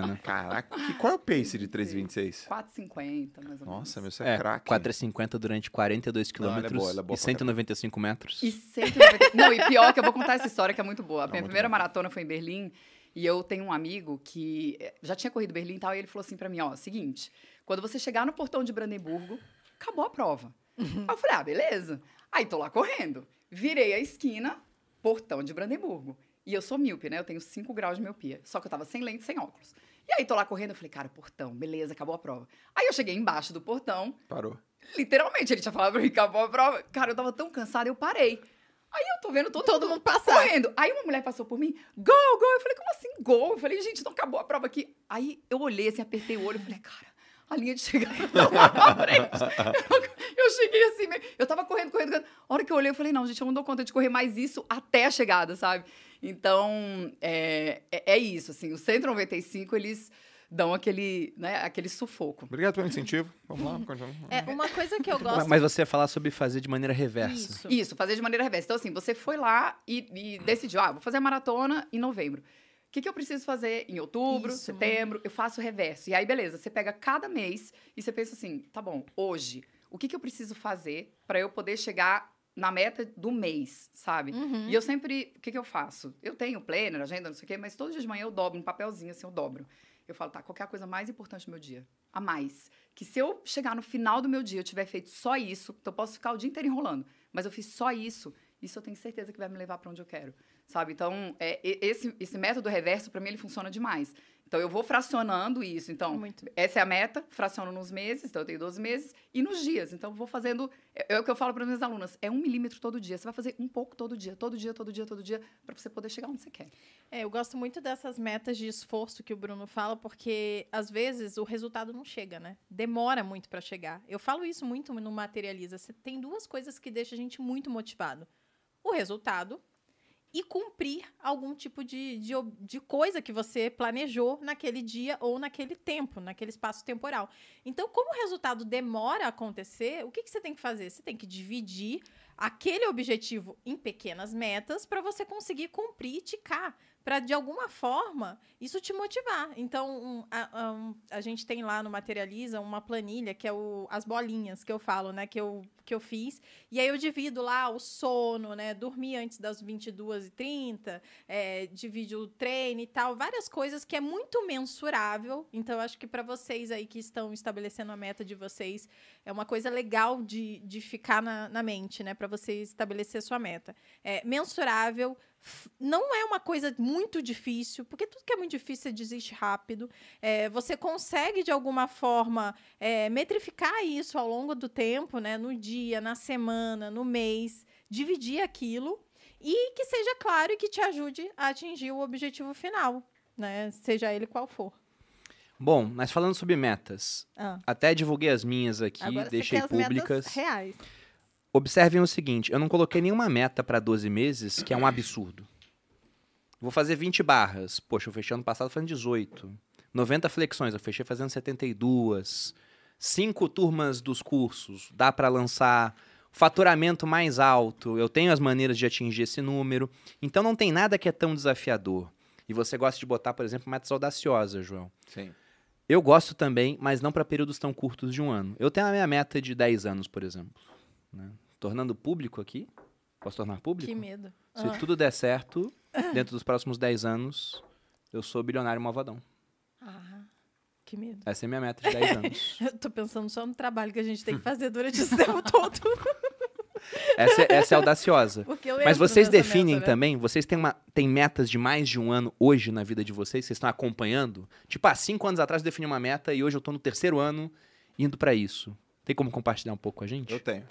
Bacana. Caraca, que- qual é o pace de 3,26? 4,50, mais ou menos. Nossa, meu, você é, É, craque. 4,50 durante 42 Não, ela é quilômetros boa, é boa e pra 195 metros. E 190... Não, e pior que eu vou contar essa história que é muito boa. A minha muito primeira bom. maratona foi em Berlim e eu tenho um amigo que eh, já tinha corrido Berlim e tal, e ele falou assim pra mim, ó, seguinte, quando você chegar no portão de Brandemburgo, acabou a prova. Aí eu falei, ah, beleza. Aí tô lá correndo. Virei a esquina, portão de Brandemburgo. E eu sou míope, né? Eu tenho 5 graus de miopia. Só que eu tava sem lente, sem óculos. E aí tô lá correndo, eu falei, cara, portão, beleza, acabou a prova. Aí eu cheguei embaixo do portão, Parou. Literalmente, ele tinha falado pra mim, acabou a prova. Cara, eu tava tão cansada, eu parei. Aí eu tô vendo todo, Todo mundo passar. correndo. Aí uma mulher passou por mim, gol, gol. Eu falei, como assim, gol? Eu falei, gente, não acabou a prova aqui. Aí eu olhei assim, apertei o olho, eu falei, cara, a linha de chegada não vai pra frente. Eu, eu cheguei assim, meio- eu tava correndo, correndo, correndo. A hora que eu olhei, eu falei, não, gente, eu não dou conta de correr mais isso até a chegada, sabe? Então, é, é, é isso, assim, os 195, eles dão aquele, né, aquele sufoco. Obrigado pelo incentivo. Vamos lá, continua. É, uma coisa que eu Mas- gosto. Mas você ia falar sobre fazer de maneira reversa. Isso. Isso, fazer de maneira reversa. Então, assim, você foi lá e, e decidiu, ah, vou fazer a maratona em novembro. O que, que eu preciso fazer em outubro, Isso. setembro? Eu faço o reverso. E aí, beleza, você pega cada mês e você pensa assim, tá bom, hoje, o que, que eu preciso fazer para eu poder chegar na meta do mês, sabe? Uhum. E eu sempre, o que, que eu faço? Eu tenho planner, agenda, não sei o quê, mas todos os dias de manhã eu dobro um papelzinho, assim, eu dobro. Eu falo, tá, qual é a coisa mais importante do meu dia? A mais. Que se eu chegar no final do meu dia, eu tiver feito só isso, então eu posso ficar o dia inteiro enrolando, mas eu fiz só isso, isso eu tenho certeza que vai me levar para onde eu quero, sabe? Então, é, esse, esse método reverso, para mim, ele funciona demais. Então, eu vou fracionando isso. Então, Muito. essa é a meta, fraciono nos meses, então eu tenho 12 meses, e nos dias. Então, eu vou fazendo. É, é o que eu falo para minhas alunas: é um milímetro todo dia. Você vai fazer um pouco todo dia, todo dia, todo dia, todo dia, para você poder chegar onde você quer. É, eu gosto muito dessas metas de esforço que o Bruno fala, porque às vezes o resultado não chega, né? Demora muito para chegar. Eu falo isso muito no Materializa. Tem duas coisas que deixam a gente muito motivado: o resultado e cumprir algum tipo de, de, de coisa que você planejou naquele dia ou naquele tempo, naquele espaço temporal. Então, como o resultado demora a acontecer, o que, que você tem que fazer? Você tem que dividir aquele objetivo em pequenas metas para você conseguir cumprir e ticar, para de alguma forma isso te motivar. Então, um, a, um, a gente tem lá no Materializa uma planilha que é o, as bolinhas que eu falo, né, que eu, que eu fiz, e aí eu divido lá o sono, né, dormir antes das 22h30, é, divido o treino e tal, várias coisas que é muito mensurável. Então, eu acho que para vocês aí que estão estabelecendo a meta de vocês, é uma coisa legal de, de ficar na, na mente, né? Para você estabelecer sua meta. É mensurável, não é uma coisa muito difícil, porque tudo que é muito difícil você desiste rápido. É, você consegue, de alguma forma, é, metrificar isso ao longo do tempo, né? No dia, na semana, no mês, dividir aquilo e que seja claro e que te ajude a atingir o objetivo final, né? Seja ele qual for. Bom, mas falando sobre metas, Ah, até divulguei as minhas aqui, agora deixei públicas. reais. Observem o seguinte, eu não coloquei nenhuma meta para 12 meses, que é um absurdo. Vou fazer 20 barras. Poxa, eu fechei ano passado fazendo 18. 90 flexões, eu fechei fazendo 72. Cinco turmas dos cursos, dá para lançar faturamento mais alto. Eu tenho as maneiras de atingir esse número. Então não tem nada que é tão desafiador. E você gosta de botar, por exemplo, metas audaciosas, João. Sim. Eu gosto também, mas não para períodos tão curtos de um ano. Eu tenho a minha meta de 10 anos, por exemplo. né? Tornando público aqui. Posso tornar público? Que medo. Se Ah. tudo der certo, dentro dos próximos 10 anos, eu sou bilionário malvadão. Ah, que medo. Essa é a minha meta de 10 anos. Eu tô pensando só no trabalho que a gente tem que fazer durante esse tempo todo. Essa é, essa é audaciosa. Mas vocês definem meta, né? também? Vocês têm, uma, têm metas de mais de um ano hoje na vida de vocês? Vocês estão acompanhando? Tipo, há cinco anos atrás eu defini uma meta e hoje eu tô no terceiro ano indo pra isso. Tem como compartilhar um pouco com a gente? Eu tenho.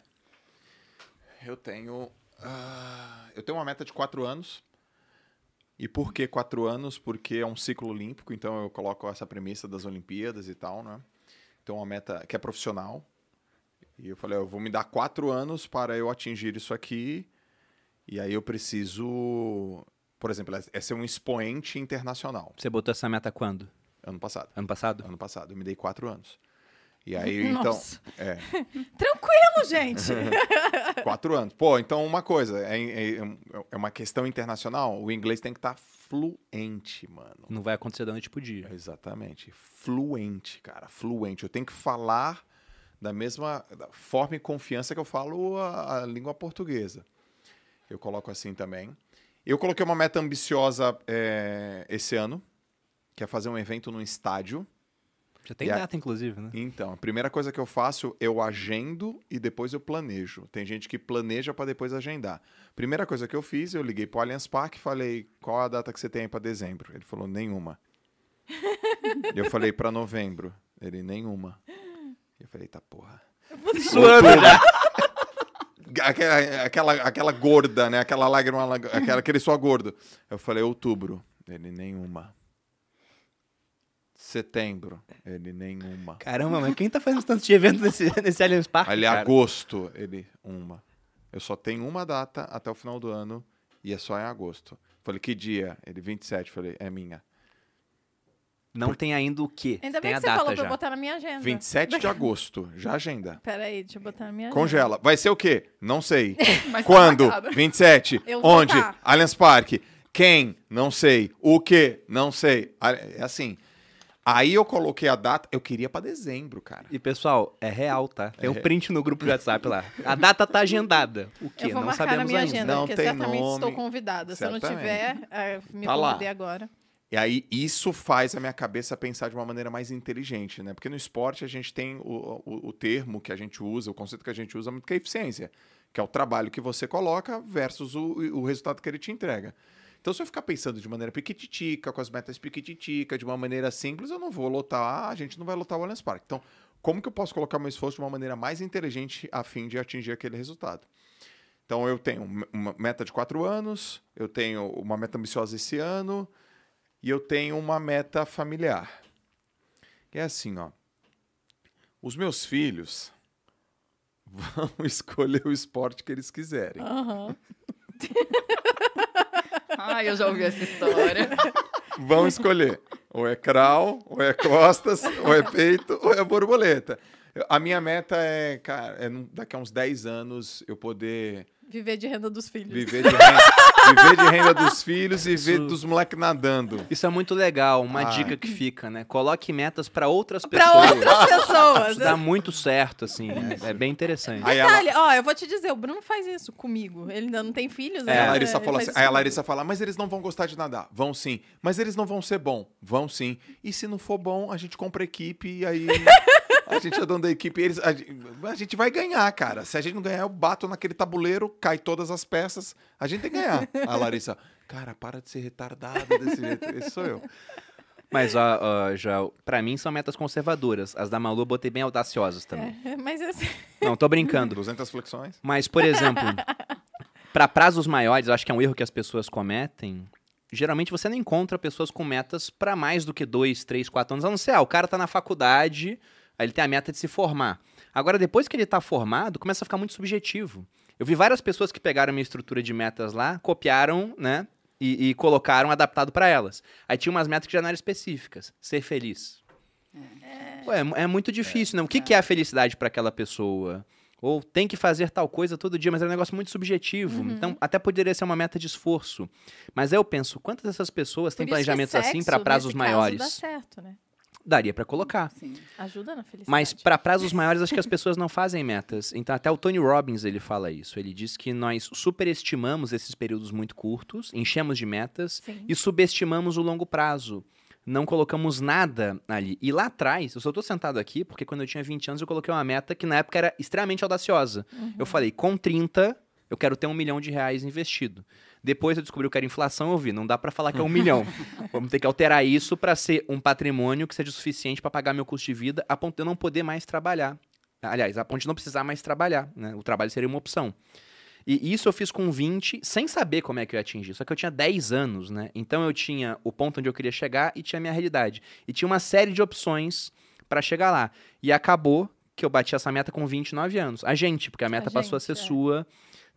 Eu tenho. ah, eu tenho uma meta de quatro anos. E por que quatro anos? Porque é um ciclo olímpico, então eu coloco essa premissa das Olimpíadas e tal, né? Então, uma meta que é profissional. E eu falei, eu vou me dar quatro anos para eu atingir isso aqui. E aí eu preciso, por exemplo, é é ser um expoente internacional. Você botou essa meta quando? Ano passado. Ano passado? Ano passado. Eu me dei quatro anos. E aí, então. Nossa. É. Tranquilo, gente. Quatro anos. Pô, então uma coisa, é, é- é uma questão internacional, o inglês tem que estar fluente, mano. Não vai acontecer da noite pro dia. Exatamente. Fluente, cara. Fluente. Eu tenho que falar da mesma forma e confiança que eu falo a, a língua portuguesa. Eu coloco assim também. Eu coloquei uma meta ambiciosa é, esse ano, que é fazer um evento num estádio. Já tem E a- data, inclusive, né? Então, a primeira coisa que eu faço, eu agendo e depois eu planejo. Tem gente que planeja para depois agendar. Primeira coisa que eu fiz, eu liguei pro Allianz Parque e falei: "Qual a data que você tem aí para dezembro?" Ele falou: "Nenhuma". eu falei para novembro, ele nenhuma. Eu falei: "Tá porra". Suando já. Aquela, aquela, aquela gorda, né? Aquela lágrima, aquela, aquele só gordo. Eu falei: "Outubro". Ele nenhuma. Setembro, ele nenhuma. Caramba, mas quem tá fazendo tanto de evento nesse, nesse Allianz Parque, Ali, cara? agosto, ele, uma. Eu só tenho uma data até o final do ano e é só em agosto. Falei, que dia? Ele, 27. Falei, é minha. Não tem ainda o quê? Ainda tem bem a que você falou pra já. eu botar na minha agenda. 27 de agosto, já agenda. Peraí, deixa eu botar na minha Congela. Vai ser o quê? Não sei. Tá Quando? marcado. 27. Eu Onde? tá. Allianz Parque. Quem? Não sei. O quê? Não sei. Ah, É assim. Aí eu coloquei a data, eu queria pra dezembro, cara. E pessoal, é real, tá? Tem um É. print no grupo do WhatsApp lá. A data tá agendada. O quê? Eu vou Não marcar na sabemos minha ainda. agenda, Não porque tem certamente nome. estou convidada. Se eu não tiver, é, me Tá convidei agora. E aí, isso faz a minha cabeça pensar de uma maneira mais inteligente, né? Porque no esporte a gente tem o, o, o termo que a gente usa, o conceito que a gente usa muito que é eficiência, que é o trabalho que você coloca versus o, o resultado que ele te entrega. Então, se eu ficar pensando de maneira piquititica, com as metas piquititica, de uma maneira simples, eu não vou lotar, a gente não vai lotar o Allianz Parque. Então, como que eu posso colocar meu esforço de uma maneira mais inteligente a fim de atingir aquele resultado? Então, eu tenho uma meta de quatro anos, eu tenho uma meta ambiciosa esse ano, e eu tenho uma meta familiar. Que é assim, ó. Os meus filhos vão escolher o esporte que eles quiserem. Aham. Ai, eu já ouvi essa história. Vão escolher. Ou é crawl, ou é costas, ou é peito, ou é borboleta. A minha meta é, cara, é daqui a uns 10 anos eu poder Viver de renda dos filhos. viver de renda, viver de renda dos filhos e ver Isso- dos moleques nadando. Isso é muito legal, uma Ai. dica que fica, né? Coloque metas pra outras Pra pessoas. outras pessoas. Isso dá muito certo, assim. É, é bem interessante. Aí ela, Detalhe, ó, eu vou te dizer, o Bruno faz isso comigo. Ele ainda não tem filhos, né? a Larissa faz assim, aí a. Larissa fala, mas eles não vão gostar de nadar. Vão sim. Mas eles não vão ser bom. Vão sim. E se não for bom, a gente compra equipe e aí a gente é dono da equipe. e Eles, a, gente- a gente vai ganhar, cara. Se a gente não ganhar, eu bato naquele tabuleiro, cai todas as peças. A gente tem que ganhar. A Larissa, cara, para de ser retardada desse jeito. Esse sou eu. Mas, ó, ó, já, pra mim são metas conservadoras. As da Malu eu botei bem audaciosas também. É, mas assim, Não, tô brincando. 200 flexões. Mas, por exemplo, para prazos maiores, eu acho que é um erro que as pessoas cometem. Geralmente você não encontra pessoas com metas para mais do que dois, três, quatro anos. A não ser, ah, o cara tá na faculdade, aí ele tem a meta de se formar. Agora, depois que ele tá formado, começa a ficar muito subjetivo. Eu vi várias pessoas que pegaram minha estrutura de metas lá, copiaram, né? E, e colocaram adaptado para elas. Aí tinha umas metas que já não eram específicas. Ser feliz. Ué, é, mu- é muito difícil, né? O que, que é a felicidade para aquela pessoa? Ou tem que fazer tal coisa todo dia, mas é um negócio muito subjetivo. Uhum. Então, até poderia ser uma meta de esforço. Mas aí eu penso, quantas dessas pessoas têm por que planejamentos assim para prazos nesse caso, maiores? dá certo, né? Daria pra colocar. Sim. Ajuda na felicidade. Mas para prazos maiores, acho que as pessoas não fazem metas. Então, até o Tony Robbins ele fala isso. Ele diz que nós superestimamos esses períodos muito curtos, enchemos de metas Sim. e subestimamos o longo prazo. Não colocamos nada ali. E lá atrás, eu só tô sentado aqui porque quando eu tinha 20 anos eu coloquei uma meta que na época era extremamente audaciosa. Eu falei, com 30, eu quero ter um milhão de reais investido. Depois eu descobri que era inflação, eu vi, não dá pra falar que é um milhão. Vamos ter que alterar isso pra ser um patrimônio que seja suficiente pra pagar meu custo de vida, a ponto de eu não poder mais trabalhar. Aliás, a ponto de não precisar mais trabalhar, né? O trabalho seria uma opção. E isso eu fiz com 20, sem saber como é que eu ia atingir. Só que eu tinha 10 anos, né? Então eu tinha o ponto onde eu queria chegar e tinha a minha realidade. E tinha uma série de opções pra chegar lá. E acabou que eu bati essa meta com 29 anos. A gente, porque a meta passou a ser gente, é. sua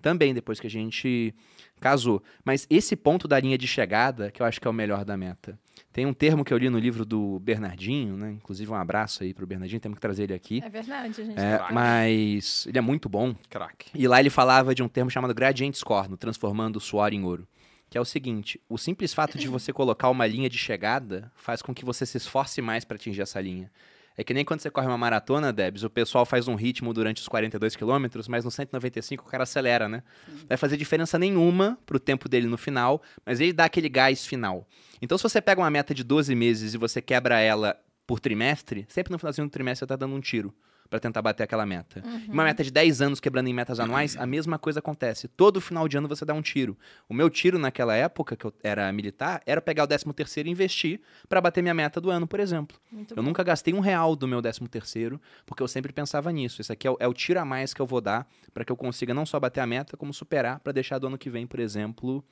também, depois que a gente casou. Mas esse ponto da linha de chegada, que eu acho que é o melhor da meta. Tem um termo que eu li no livro do Bernardinho, né? Inclusive, um abraço aí pro Bernardinho, temos que trazer ele aqui. É verdade, gente. É, Craque. mas ele é muito bom. Crack. E lá ele falava de um termo chamado gradiente score, no transformando o suor em ouro. Que é o seguinte: o simples fato de você colocar uma linha de chegada faz com que você se esforce mais para atingir essa linha. É que nem quando você corre uma maratona, Debs, o pessoal faz um ritmo durante os 42 quilômetros, mas no 195 o cara acelera, né? Vai fazer diferença nenhuma pro tempo dele no final, mas ele dá aquele gás final. Então, se você pega uma meta de 12 meses e você quebra ela por trimestre, sempre no finalzinho do trimestre você tá dando um tiro para tentar bater aquela meta. Uma meta de 10 anos quebrando em metas anuais, a mesma coisa acontece. Todo final de ano você dá um tiro. O meu tiro naquela época, que eu era militar, era pegar o 13 terceiro e investir para bater minha meta do ano, por exemplo. Muito Eu bom. nunca gastei um real do meu 13 terceiro, porque eu sempre pensava nisso. Isso aqui é o, é o tiro a mais que eu vou dar para que eu consiga não só bater a meta, como superar para deixar do ano que vem, por exemplo,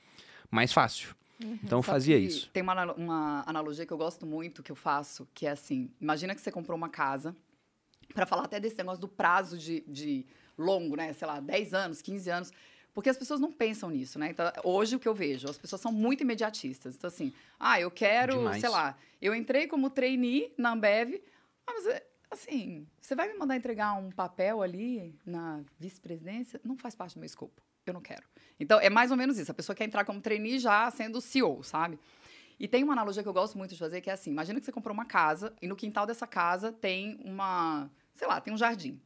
mais fácil. Então eu Sabe fazia isso. Tem uma, uma analogia que eu gosto muito, que eu faço, que é assim: imagina que você comprou uma casa, para falar até desse negócio do prazo de, de longo, né? Sei lá, 10 anos, 15 anos. Porque as pessoas não pensam nisso, né? Então, hoje o que eu vejo, as pessoas são muito imediatistas. Então, assim, ah, eu quero, Demais. sei lá, eu entrei como trainee na Ambev, ah, mas é, assim, você vai me mandar entregar um papel ali na vice-presidência? Não faz parte do meu escopo. Eu não quero. Então, é mais ou menos isso. A pessoa quer entrar como trainee já sendo CEO, sabe? E tem uma analogia que eu gosto muito de fazer, que é assim: imagina que você comprou uma casa e no quintal dessa casa tem uma, sei lá, tem um jardim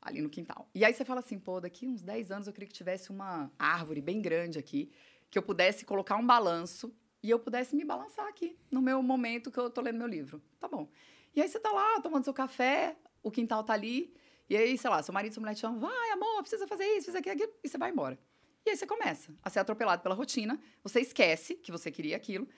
ali no quintal. E aí você fala assim: pô, daqui uns 10 anos eu queria que tivesse uma árvore bem grande aqui, que eu pudesse colocar um balanço e eu pudesse me balançar aqui no meu momento que eu tô lendo meu livro. Tá bom. E aí você tá lá tomando seu café, o quintal tá ali, e aí, sei lá, seu marido, sua mulher te chama, vai, amor, precisa fazer isso, precisa aquilo, aquilo, e você vai embora. E aí você começa a ser atropelado pela rotina, você esquece que você queria aquilo.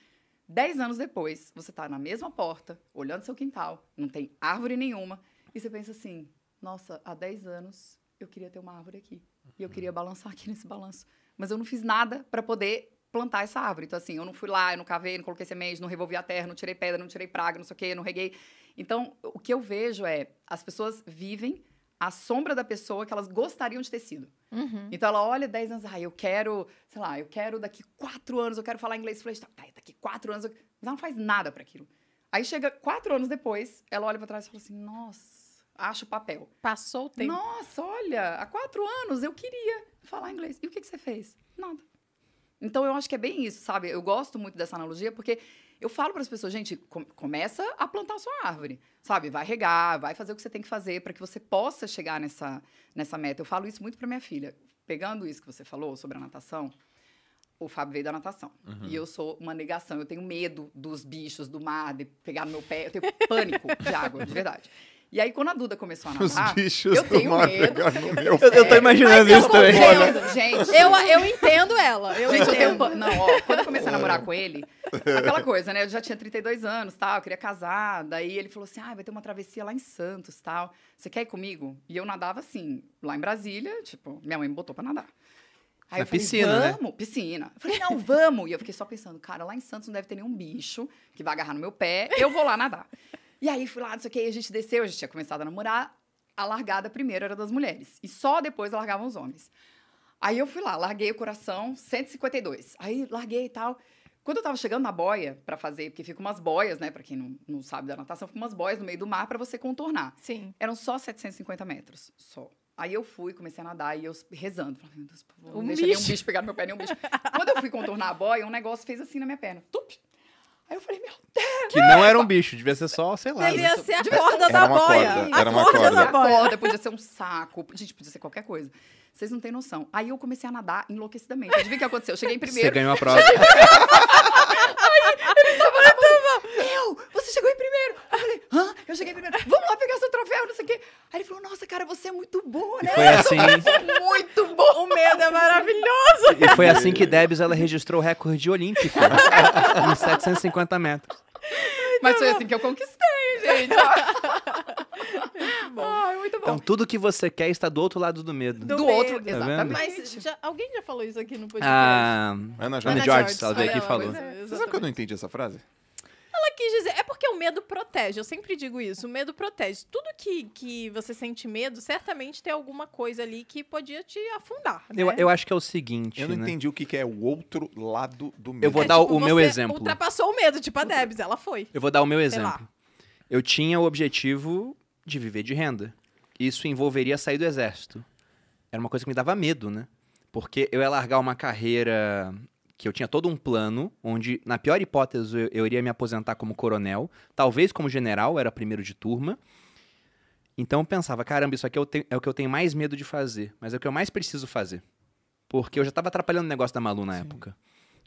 Dez anos depois, você tá na mesma porta, olhando seu quintal, não tem árvore nenhuma, e você pensa assim, nossa, há 10 anos eu queria ter uma árvore aqui. E eu queria balançar aqui nesse balanço. Mas eu não fiz nada para poder plantar essa árvore. Então, assim, eu não fui lá, eu não cavei, não coloquei semente, não revolvi a terra, não tirei pedra, não tirei praga, não sei o quê, não reguei. Então, o que eu vejo é, as pessoas vivem à sombra da pessoa que elas gostariam de ter sido. Uhum. Então ela olha 10 anos, ah, eu quero, sei lá, eu quero daqui quatro anos, eu quero falar inglês fluente. Tá, daqui quatro anos, eu... mas ela não faz nada para aquilo. Aí chega quatro anos depois, ela olha para trás e fala assim, nossa, acha o papel. Passou o tempo. Nossa, olha, há quatro anos eu queria falar inglês. E o que, que você fez? Nada. Então eu acho que é bem isso, sabe? Eu gosto muito dessa analogia porque eu falo para as pessoas, gente, com- começa a plantar a sua árvore, sabe? Vai regar, vai fazer o que você tem que fazer para que você possa chegar nessa, nessa meta. Eu falo isso muito para minha filha. Pegando isso que você falou sobre a natação, o Fábio veio da natação. E eu sou uma negação. Eu tenho medo dos bichos, do mar, de pegar no meu pé. Eu tenho pânico de água, de verdade. E aí, quando a Duda começou a Os nadar, bichos eu tenho medo. pegar no eu, meu Eu- eu tô imaginando isso eu também. entendo, Gente, Eu, eu entendo ela. Eu Gente, eu tenho entendo. Não, ó, quando eu comecei a namorar com ele, aquela coisa, né? Eu já tinha 32 anos, tal, eu queria casar. Daí ele falou assim: ah, vai ter uma travessia lá em Santos, tal. Você quer ir comigo? E eu nadava assim, lá em Brasília, tipo, minha mãe me botou pra nadar. Aí Na eu falei, piscina, né? vamos, piscina. Eu falei, não, vamos. E eu fiquei só pensando, cara, lá em Santos não deve ter nenhum bicho que vai agarrar no meu pé, eu vou lá nadar. E aí fui lá, não sei o que, a gente desceu, a gente tinha começado a namorar. A largada primeiro era das mulheres. E só depois largavam os homens. Aí eu fui lá, larguei o coração, 152. Aí larguei e tal. Quando eu tava chegando na boia pra fazer, porque fica umas boias, né? Pra quem não, não sabe da natação, fica umas boias no meio do mar pra você contornar. Sim. Eram só 750 metros, só. Aí eu fui, comecei a nadar e eu rezando. Falei, meu Deus, por favor, não Um deixa nenhum bicho. bicho pegar no meu pé, nenhum bicho. Quando eu fui contornar a boia, um negócio fez assim na minha perna. Tup! Aí eu falei, meu Deus, Que não era um bicho, devia ser só, sei lá. Devia né? ser a corda da boia. corda, A era uma corda corda. da a boia. corda podia ser um saco, gente, podia ser qualquer coisa. Vocês não têm noção. Aí eu comecei a nadar enlouquecidamente. Adivinha o que aconteceu? Eu cheguei em Você primeiro. ganhou a prova. Meu, você chegou em primeiro. Eu falei, hã? Eu cheguei primeiro. Vamos lá pegar seu troféu, não sei o quê. Aí ele falou, nossa, cara, você é muito boa, E né? foi assim, Você é muito boa. O medo é maravilhoso. e foi assim que Debs ela registrou o recorde olímpico em 750 metros. Mas foi assim que eu conquistei, gente. Ai, muito bom. Então tudo que você quer está do outro lado do medo. Do do medo. outro, Tá vendo? exatamente. Mas já- alguém já falou isso aqui no podcast? A Ana Ana Jorge. George, ela veio aqui e falou. é, Você sabe que eu não entendi essa frase? Ela quis dizer, é porque o medo protege, eu sempre digo isso, o medo protege. Tudo que, que você sente medo, certamente tem alguma coisa ali que podia te afundar, né? Eu, eu acho que é o seguinte, Eu não né? entendi o que que é o outro lado do medo. Eu vou É dar tipo, o meu exemplo. ultrapassou o medo, tipo a Debs, ela foi. Eu vou dar o meu exemplo. Eu tinha o objetivo de viver de renda. Isso envolveria sair do exército. Era uma coisa que me dava medo, né? Porque eu ia largar uma carreira que eu tinha todo um plano, onde, na pior hipótese, eu, eu iria me aposentar como coronel, talvez como general, era primeiro de turma. Então eu pensava, caramba, isso aqui é o, te- é o que eu tenho mais medo de fazer, mas é o que eu mais preciso fazer. Porque eu já estava atrapalhando o negócio da Malu na época.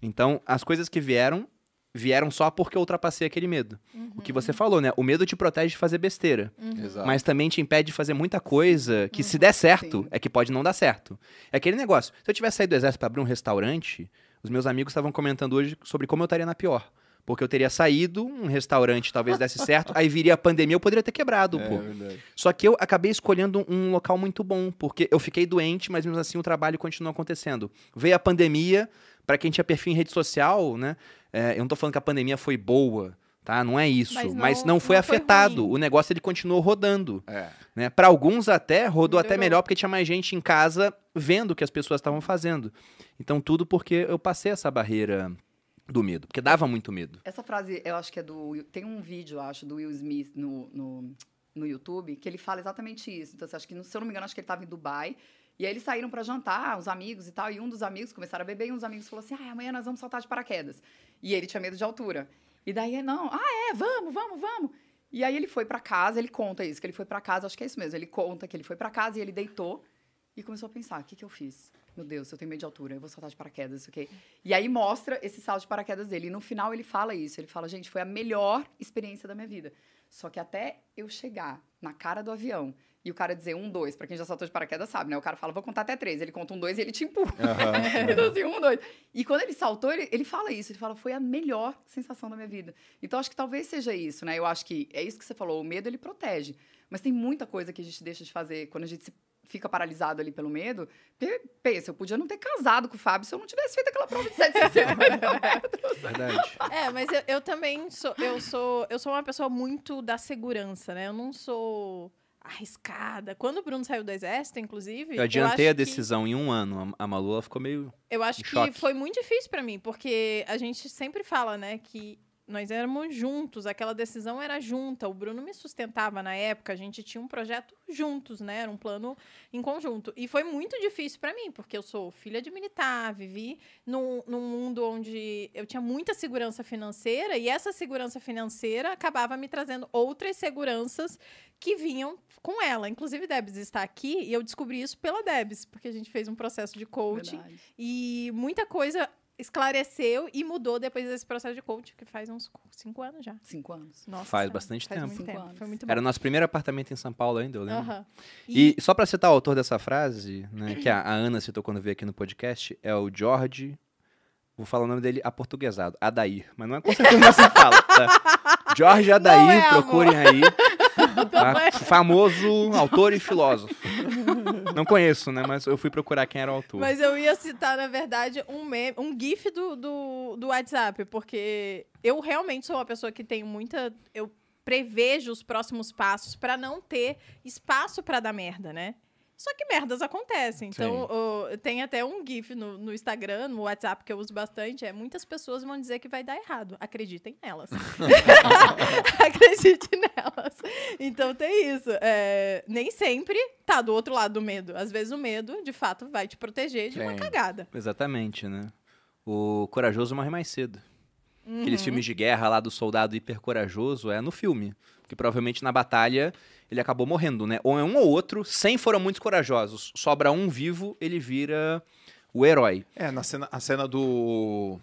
Então, as coisas que vieram, vieram só porque eu ultrapassei aquele medo. O que você falou, né? O medo te protege de fazer besteira, Exato. mas também te impede de fazer muita coisa que, se der certo, Sim. é que pode não dar certo. É aquele negócio. Se eu tivesse saído do exército para abrir um restaurante, os meus amigos estavam comentando hoje sobre como eu estaria na pior. Porque eu teria saído, um restaurante talvez desse certo, aí viria a pandemia, eu poderia ter quebrado, É pô. verdade. Só que eu acabei escolhendo um local muito bom, porque eu fiquei doente, mas mesmo assim o trabalho continuou acontecendo. Veio a pandemia, para quem tinha perfil em rede social, né? é, eu não tô falando que a pandemia foi boa, tá? Não é isso. Mas Mas não- não, foi não foi afetado. ruim. o negócio ele continuou rodando. É. Né? Para alguns até rodou até melhor, porque tinha mais gente em casa vendo o que as pessoas estavam fazendo. Então tudo porque eu passei essa barreira do medo, porque dava muito medo. Essa frase, eu acho que é do. Will- Tem um vídeo, eu acho, do Will Smith no, no, no YouTube, que ele fala exatamente isso. Então, assim, acho que, se eu não me engano, acho que ele estava em Dubai. E aí eles saíram para jantar, os amigos e tal. E um dos amigos começaram a beber, e um dos amigos falou assim: ah, amanhã nós vamos saltar de paraquedas. E ele tinha medo de altura. E daí, não, ah, é, vamos, vamos, vamos. E aí ele foi para casa, ele conta isso, que ele foi para casa, acho que é isso mesmo. Ele conta que ele foi para casa e ele deitou e começou a pensar: o que, que eu fiz? Meu Deus, eu tenho medo de altura, eu vou saltar de paraquedas, isso aqui. E aí mostra esse salto de paraquedas dele. E no final ele fala isso. Ele fala, gente, foi a melhor experiência da minha vida. Só que até eu chegar na cara do avião e o cara dizer um, dois, pra quem já saltou de paraquedas sabe, né? O cara fala, vou contar até três. Ele conta um, dois e ele te empurra. então, assim, um, dois. E quando ele saltou, ele, ele fala isso. Ele fala, foi a melhor sensação da minha vida. Então, acho que talvez seja isso, né? Eu acho que é isso que você falou. O medo, ele protege. Mas tem muita coisa que a gente deixa de fazer quando a gente se fica paralisado ali pelo medo. Porque, pensa, eu podia não ter casado com o Fábio se eu não tivesse feito aquela prova de 750 metros. Verdade. É, mas eu, eu também sou eu, sou. eu sou uma pessoa muito da segurança, né? Eu não sou arriscada. Quando o Bruno saiu do exército, inclusive. Eu adiantei acho a que- decisão em um ano. A Malu ela ficou meio. Eu acho que choque. foi muito difícil pra mim, porque a gente sempre fala, né, que nós éramos juntos, aquela decisão era junta. O Bruno me sustentava na época, a gente tinha um projeto juntos, né? Era um plano em conjunto. E foi muito difícil pra mim, porque eu sou filha de militar, vivi num, num mundo onde eu tinha muita segurança financeira, e essa segurança financeira acabava me trazendo outras seguranças que vinham com ela. Inclusive, Debs está aqui, e eu descobri isso pela Debs, porque a gente fez um processo de coaching. Verdade. E muita coisa esclareceu e mudou depois desse processo de coaching, que faz uns cinco anos já. Cinco anos. Nossa, Faz bastante faz tempo. tempo. Foi muito bom. Era o nosso primeiro apartamento em São Paulo ainda, eu lembro. Aham. E só pra citar o autor dessa frase, né, que a, a Ana citou quando veio aqui no podcast, é o George. Vou falar o nome dele aportuguesado, Adair. Mas não é com certeza assim fala. Tá? Jorge Adair, é, procurem aí. tá? É. Famoso autor e filósofo. Não conheço, né? Mas eu fui procurar quem era o autor. Mas eu ia citar, na verdade, um meme, um GIF do, do, do WhatsApp, porque eu realmente sou uma pessoa que tem muita. Eu prevejo os próximos passos pra não ter espaço pra dar merda, né? Só que merdas acontecem. Então, tem até um GIF no, no Instagram, no WhatsApp, que eu uso bastante. É muitas pessoas vão dizer que vai dar errado. Acreditem nelas. Acredite nelas. Então tem isso. É, nem sempre tá do outro lado do medo. Às vezes o medo, de fato, vai te proteger de uma Sim. cagada. Exatamente, né? O corajoso morre mais cedo. Aqueles filmes de guerra lá do soldado hipercorajoso é no filme. Porque provavelmente na batalha ele acabou morrendo, né? Ou é um ou outro, 100 foram muito corajosos. Sobra um vivo, ele vira o herói. É, na cena, a cena do.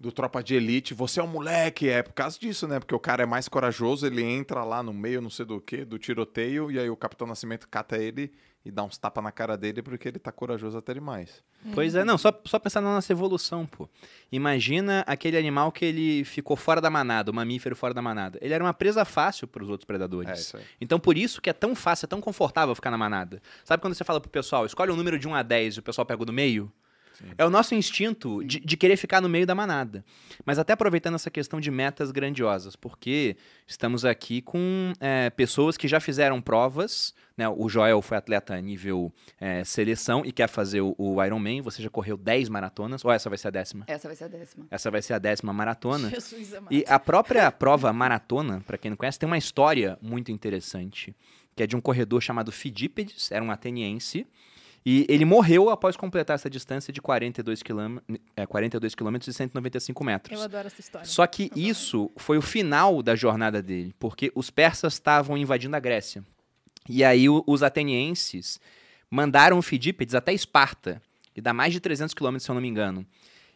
Do Tropa de Elite, você é um moleque, é por causa disso, né? Porque o cara é mais corajoso, ele entra lá no meio, não sei do que, do tiroteio, e aí o Capitão Nascimento cata ele e dá uns tapas na cara dele porque ele tá corajoso até demais. Pois é, não, só, só pensar na nossa evolução, pô. Imagina aquele animal que ele ficou fora da manada, o mamífero fora da manada. Ele era uma presa fácil para os outros É predadores. isso aí. Então, por isso que é tão fácil, é tão confortável ficar na manada. Sabe quando você fala pro pessoal, escolhe um número de 1 a 10 e o pessoal pega o do meio? É o nosso instinto de, de querer ficar no meio da manada. Mas até aproveitando essa questão de metas grandiosas, porque estamos aqui com é, pessoas que já fizeram provas. Né? O Joel foi atleta a nível é, seleção e quer fazer o, o Ironman. Você já correu 10 maratonas, ou essa vai ser a décima? Essa vai ser a décima. Essa vai ser a décima maratona. Jesus amado. E a própria prova maratona, para quem não conhece, tem uma história muito interessante, que é de um corredor chamado Fidípedes, era um ateniense, e ele morreu após completar essa distância de 42 km, é, 42 quilômetros e 195 metros. Eu adoro essa história. Só que isso foi o final da jornada dele, porque os persas estavam invadindo a Grécia. E aí o- os atenienses mandaram o Fidípedes até Esparta, que dá mais de 300 quilômetros, se eu não me engano.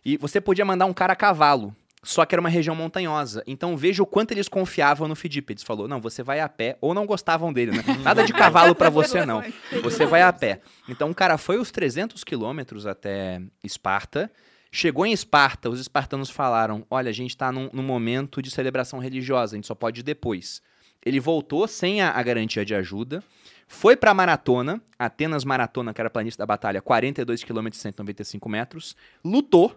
E você podia mandar um cara a cavalo, só que era uma região montanhosa. Então veja o quanto eles confiavam no Fidípedes. Falou, não, você vai a pé, ou não gostavam dele, né? Nada de cavalo pra você, não. Você vai a pé. Então o cara foi os 300 quilômetros até Esparta. Chegou em Esparta, os espartanos falaram: Olha, a gente está num, num momento de celebração religiosa, a gente só pode ir depois. Ele voltou sem a, a garantia de ajuda, foi para a maratona, Atenas Maratona, que era a planície da batalha, 42 km e 195 metros, lutou,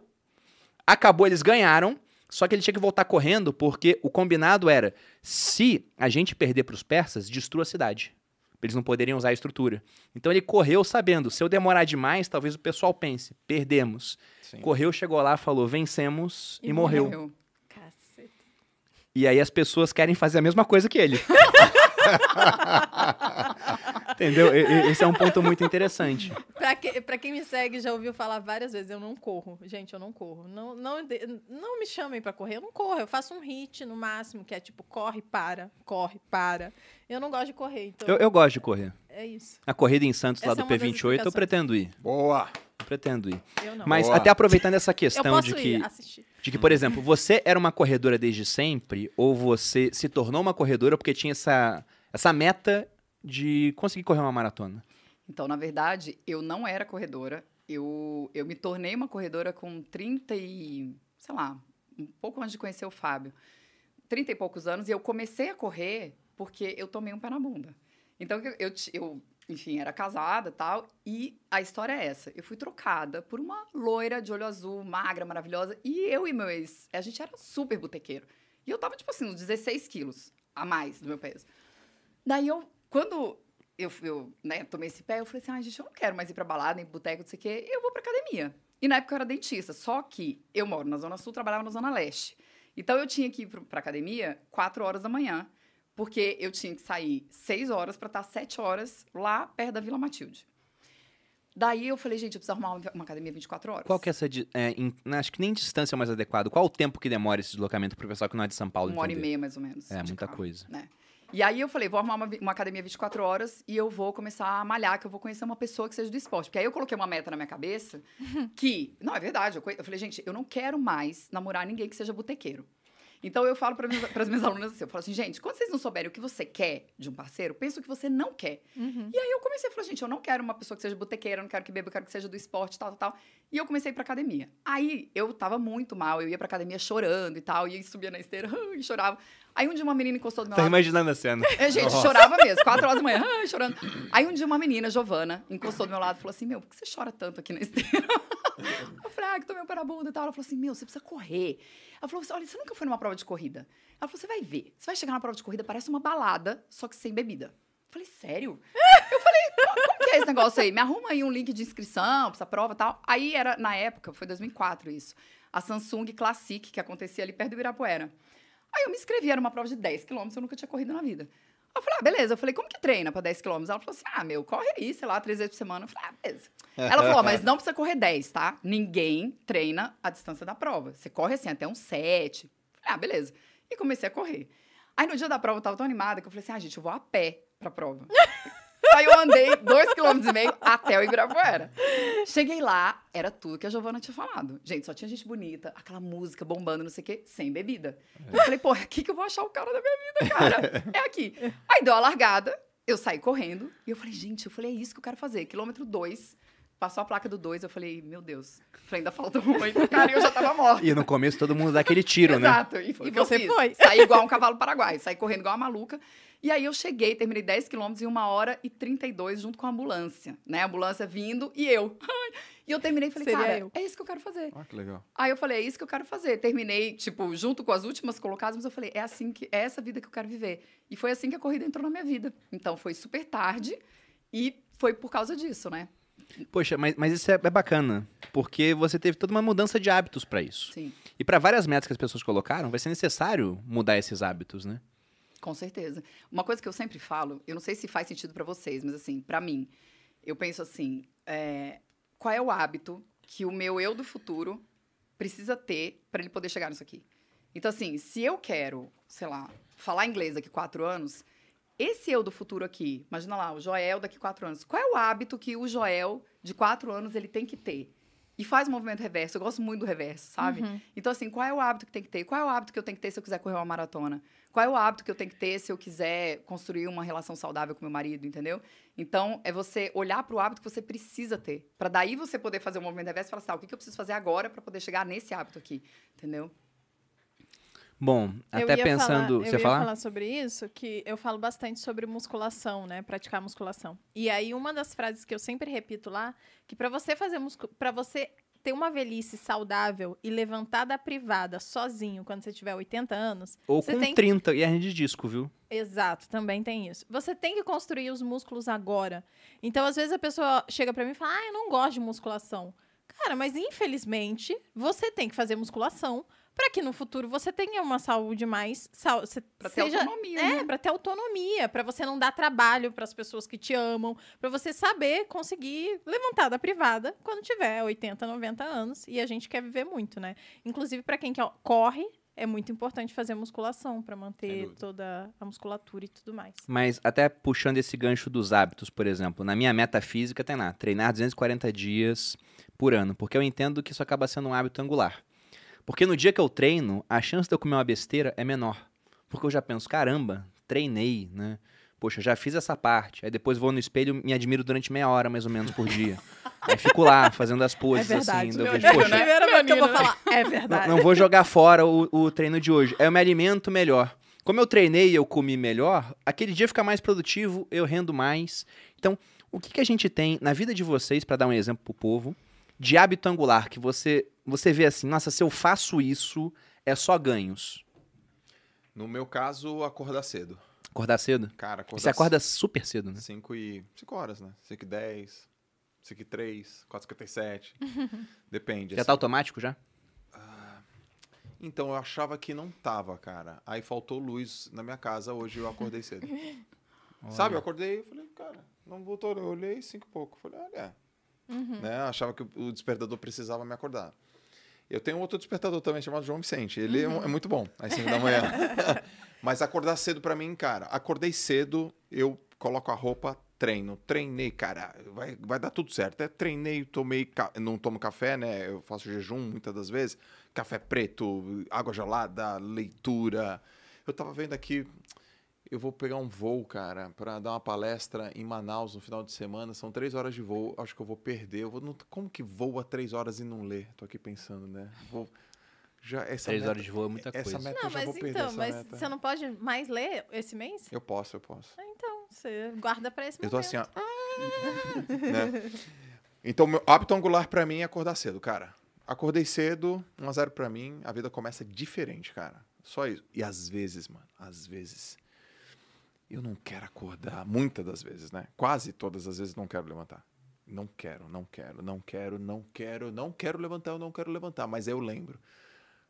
acabou, eles ganharam, só que ele tinha que voltar correndo porque o combinado era: se a gente perder para os persas, destrua a cidade. Eles não poderiam usar a estrutura. Então ele correu sabendo: se eu demorar demais, talvez o pessoal pense, perdemos. Sim. Correu, chegou lá, falou, vencemos e, morreu. Caceta. E aí as pessoas querem fazer a mesma coisa que ele. Entendeu? E- e- Esse é um ponto muito interessante. Pra, que- pra quem me segue, já ouviu falar várias vezes, eu não corro. Gente, eu não corro. Não, não, não me chamem pra correr, eu não corro. Eu faço um hit no máximo, que é tipo, corre, para, corre, para. Eu não gosto de correr, então Eu, eu gosto de correr. é isso. A corrida em Santos lá Essa do é uma das P28 eu pretendo ir. Boa! Eu pretendo ir. Eu não. Mas Boa. até aproveitando essa questão de que, ir assistir. de que, por exemplo, você era uma corredora desde sempre ou você se tornou uma corredora porque tinha essa, essa meta de conseguir correr uma maratona? Então, na verdade, eu não era corredora. Eu, eu me tornei uma corredora com 30 e, sei lá, um pouco antes de conhecer o Fábio. 30 e poucos anos. E eu comecei a correr porque eu tomei um pé na bunda. Então, eu, eu, eu, enfim, era casada tal. E a história é essa. Eu fui trocada por uma loira de olho azul, magra, maravilhosa. E eu e meu ex, a gente era super botequeiro. E eu tava, tipo assim, uns 16 quilos a mais do meu peso. Daí eu, quando eu, eu né, tomei esse pé, eu falei assim, ai, gente, eu não quero mais ir pra balada, nem pro boteco, não sei o quê, eu vou pra academia. E na época eu era dentista, só que eu moro na Zona Sul, trabalhava na Zona Leste. Então eu tinha que ir pra academia 4 horas da manhã, porque eu tinha que sair 6 horas pra estar 7 horas lá perto da Vila Matilde. Daí eu falei, gente, eu preciso arrumar uma, academia 24 horas. Qual que é essa. é, em- acho que nem distância é mais adequado. Qual o tempo que demora esse deslocamento pro pessoal que não é de São Paulo? Uma hora e entender? meia, mais ou menos. É, muita carro, coisa. Né? E aí eu falei, vou arrumar uma, uma academia 24 horas e eu vou começar a malhar, que eu vou conhecer uma pessoa que seja do esporte. Porque aí eu coloquei uma meta na minha cabeça que... Não, é verdade. Eu, eu falei, gente, eu não quero mais namorar ninguém que seja botequeiro. Então eu falo para as minhas alunas assim, eu falo assim, gente, quando vocês não souberem o que você quer de um parceiro, pensa o que você não quer. Uhum. E aí eu comecei a falar, gente, eu não quero uma pessoa que seja botequeira, eu não quero que beba, eu quero que seja do esporte, tal, tal, tal. E eu comecei a ir pra academia. Aí eu tava muito mal, eu ia pra academia chorando e tal, e subia na esteira e chorava. Aí um dia uma menina encostou do meu Tá lado. imaginando a cena. É, gente, chorava mesmo, quatro horas da manhã, chorando. Aí um dia uma menina, Giovana, encostou do meu lado e falou assim: Meu, por que você chora tanto aqui na esteira? Ah, que tomei um pé na bunda e tal. Ela falou assim: Meu, você precisa correr. Ela falou assim: Olha, você nunca foi numa prova de corrida? Ela falou: Você vai ver. Você vai chegar na prova de corrida, parece uma balada, só que sem bebida. Eu falei, sério? Eu falei, "Co- como que é esse negócio aí? Me arruma aí um link de inscrição pra essa prova e tal. Aí era, na época, foi 2004 isso, a Samsung Classic, que acontecia ali perto do Ibirapuera. Aí eu me inscrevi, era uma prova de 10 quilômetros, eu nunca tinha corrido na vida. Eu falei, ah, beleza. Eu falei, como que treina pra 10 quilômetros? Ela falou assim, ah, meu, corre aí, sei lá, três vezes por semana. Eu falei, ah, beleza. Ela falou, mas não precisa correr 10, tá? Ninguém treina a distância da prova. Você corre assim, até uns 7. Eu falei, ah, beleza. E comecei a correr. Aí no dia da prova eu tava tão animada que eu falei assim, ah, gente, eu vou a pé pra prova. Aí eu andei dois quilômetros e meio até o Ibirapuera. Cheguei lá, era tudo que a Giovana tinha falado. Gente, só tinha gente bonita, aquela música bombando, não sei o quê, sem bebida. Eu falei, pô, é aqui que eu vou achar o cara da minha vida, cara. É aqui. Aí deu a largada, eu saí correndo e eu falei, gente, eu falei, é isso que eu quero fazer. Quilômetro dois, passou a placa do dois, eu falei, meu Deus. Falei, ainda falta um ainda, cara, e eu já tava morta. E no começo todo mundo dá aquele tiro, né? Exato. E, foi E você fiz. foi. Saí igual um cavalo paraguai, saí correndo igual uma maluca. E aí eu cheguei, terminei 10 quilômetros em uma hora e 32 junto com a ambulância, né? A ambulância vindo e eu. E eu terminei e falei, Seria cara, eu. é isso que eu quero fazer. Ah, que legal. Aí eu falei, é isso que eu quero fazer. Terminei, tipo, junto com as últimas colocadas, mas eu falei, é assim que é essa vida que eu quero viver. E foi assim que a corrida entrou na minha vida. Então foi super tarde e foi por causa disso, né? Poxa, mas, mas isso é, é bacana, porque você teve toda uma mudança de hábitos pra isso. Sim, E pra várias metas que as pessoas colocaram, vai ser necessário mudar esses hábitos, né? Com certeza. Uma coisa que eu sempre falo, eu não sei se faz sentido pra vocês, mas assim, pra mim, eu penso assim, é, qual é o hábito que o meu eu do futuro precisa ter pra ele poder chegar nisso aqui? Então, assim, se eu quero, sei lá, falar inglês daqui quatro anos, esse eu do futuro aqui, imagina lá, o Joel daqui quatro anos, qual é o hábito que o Joel de quatro anos ele tem que ter? E faz o movimento reverso. Eu gosto muito do reverso, sabe? Uhum. Então, assim, qual é o hábito que tem que ter? Qual é o hábito que eu tenho que ter se eu quiser correr uma maratona? Qual é o hábito que eu tenho que ter se eu quiser construir uma relação saudável com meu marido, entendeu? Então, é você olhar para o hábito que você precisa ter. Para daí você poder fazer o movimento reverso e falar assim, tá, o que, que eu preciso fazer agora para poder chegar nesse hábito aqui, entendeu? Bom, Eu até ia pensando. falar- eu você ia falar? falar sobre isso, que eu falo bastante sobre musculação, né? Praticar musculação. E aí, uma das frases que eu sempre repito lá, que pra você fazer muscu... para você ter uma velhice saudável e levantar da privada sozinho quando você tiver 80 anos, Ou com tem 30 e hernia de disco, viu? Exato, também tem isso. Você tem que construir os músculos agora. Então, às vezes a pessoa chega pra mim e fala: "Ah, eu não gosto de musculação". Cara, mas infelizmente, você tem que fazer musculação para que no futuro você tenha uma saúde mais você Pra ter seja- autonomia, É, né? para ter autonomia, para você não dar trabalho para as pessoas que te amam, para você saber conseguir levantar da privada quando tiver 80, 90 anos, e a gente quer viver muito, né? Inclusive para quem quer- corre, é muito importante fazer musculação para manter toda a musculatura e tudo mais. Mas até puxando esse gancho dos hábitos, por exemplo, na minha meta física tem lá, treinar 240 dias por ano, porque eu entendo que isso acaba sendo um hábito angular. Porque no dia que eu treino, a chance de eu comer uma besteira é menor. Porque eu já penso, caramba, treinei, né? Poxa, já fiz essa parte. Aí depois vou no espelho me admiro durante meia hora, mais ou menos, por dia. Aí fico lá, fazendo as poses, é verdade. assim. daí eu Meu vejo, poxa, né? Primeira vez que eu vou Leonino, falar, é não, verdade. não vou jogar fora o, o treino de hoje. Aí eu me alimento melhor. Como eu treinei e eu comi melhor, aquele dia fica mais produtivo, eu rendo mais. Então, o que, que a gente tem na vida de vocês, para dar um exemplo pro povo, de hábito angular, que você, você vê assim, nossa, se eu faço isso, é só ganhos. No meu caso, acordar cedo. Acordar cedo? Cara, acordar Você acorda super cedo, né? 5 e... 5 horas, né? 5 e 10, 5 e 3, 4 e 57. Depende. Já assim. tá automático já? Então, eu achava que não tava, cara. Aí faltou luz na minha casa hoje eu acordei cedo. Sabe, eu acordei e falei, cara, não voltou. Eu olhei cinco e pouco. Falei, olha. Uhum. Né? Achava que o despertador precisava me acordar. Eu tenho outro despertador também chamado João Vicente. Ele é um- é muito bom, às 5 da manhã. Mas acordar cedo pra mim, cara, acordei cedo, eu coloco a roupa, treino. Treinei, cara, vai, vai dar tudo certo. É, treinei, tomei, ca- não tomo café, né? Eu faço jejum muitas das vezes. Café preto, água gelada, leitura. Eu tava vendo aqui, eu vou pegar um voo, cara, pra dar uma palestra em Manaus no final de semana. São três horas de voo. Acho que eu vou perder. Eu vou, não- como que voa três horas e não lê? Tô aqui pensando, né? Vou, já, essa Três meta- horas de voo é muita essa coisa. meta Não, eu já mas vou perder então, essa mas meta. você não pode mais ler esse mês? Eu posso, eu posso. Ah, Então, você guarda pra esse Eu tô momento. assim, ó. né? Então, meu hábito angular pra mim é acordar cedo, cara. Acordei cedo, 1 a 0 pra mim, a vida começa diferente, cara. Só isso. E às vezes, mano, às vezes eu não quero acordar, muitas das vezes, né? Quase todas as vezes não quero levantar. Não quero, não quero, não quero, não quero, não quero levantar, eu não quero levantar, mas eu lembro.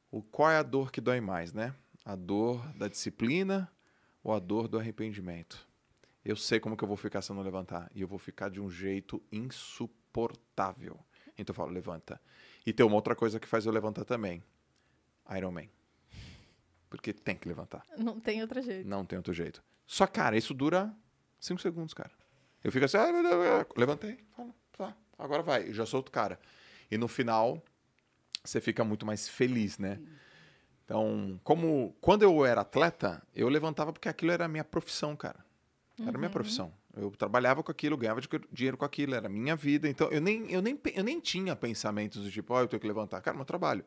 O qual é a dor que dói mais, né? A dor da disciplina ou a dor do arrependimento? Eu sei como que eu vou ficar se eu não levantar. E eu vou ficar de um jeito insuportável. Então eu falo, levanta. E tem uma outra coisa que faz eu levantar também. Iron Man. Porque tem que levantar. Não tem outro jeito. Não tem outro jeito. Só, cara, isso dura cinco segundos, cara. Eu fico assim, ah, levantei, tá, agora vai, já sou outro cara. E no final, você fica muito mais feliz, né? Então, como quando eu era atleta, eu levantava porque aquilo era a minha profissão, cara. Era a minha profissão. Eu trabalhava com aquilo, ganhava dinheiro com aquilo, era a minha vida. Então, eu nem, eu nem, eu nem tinha pensamentos do tipo, ó, eu tenho que levantar. Cara, meu trabalho.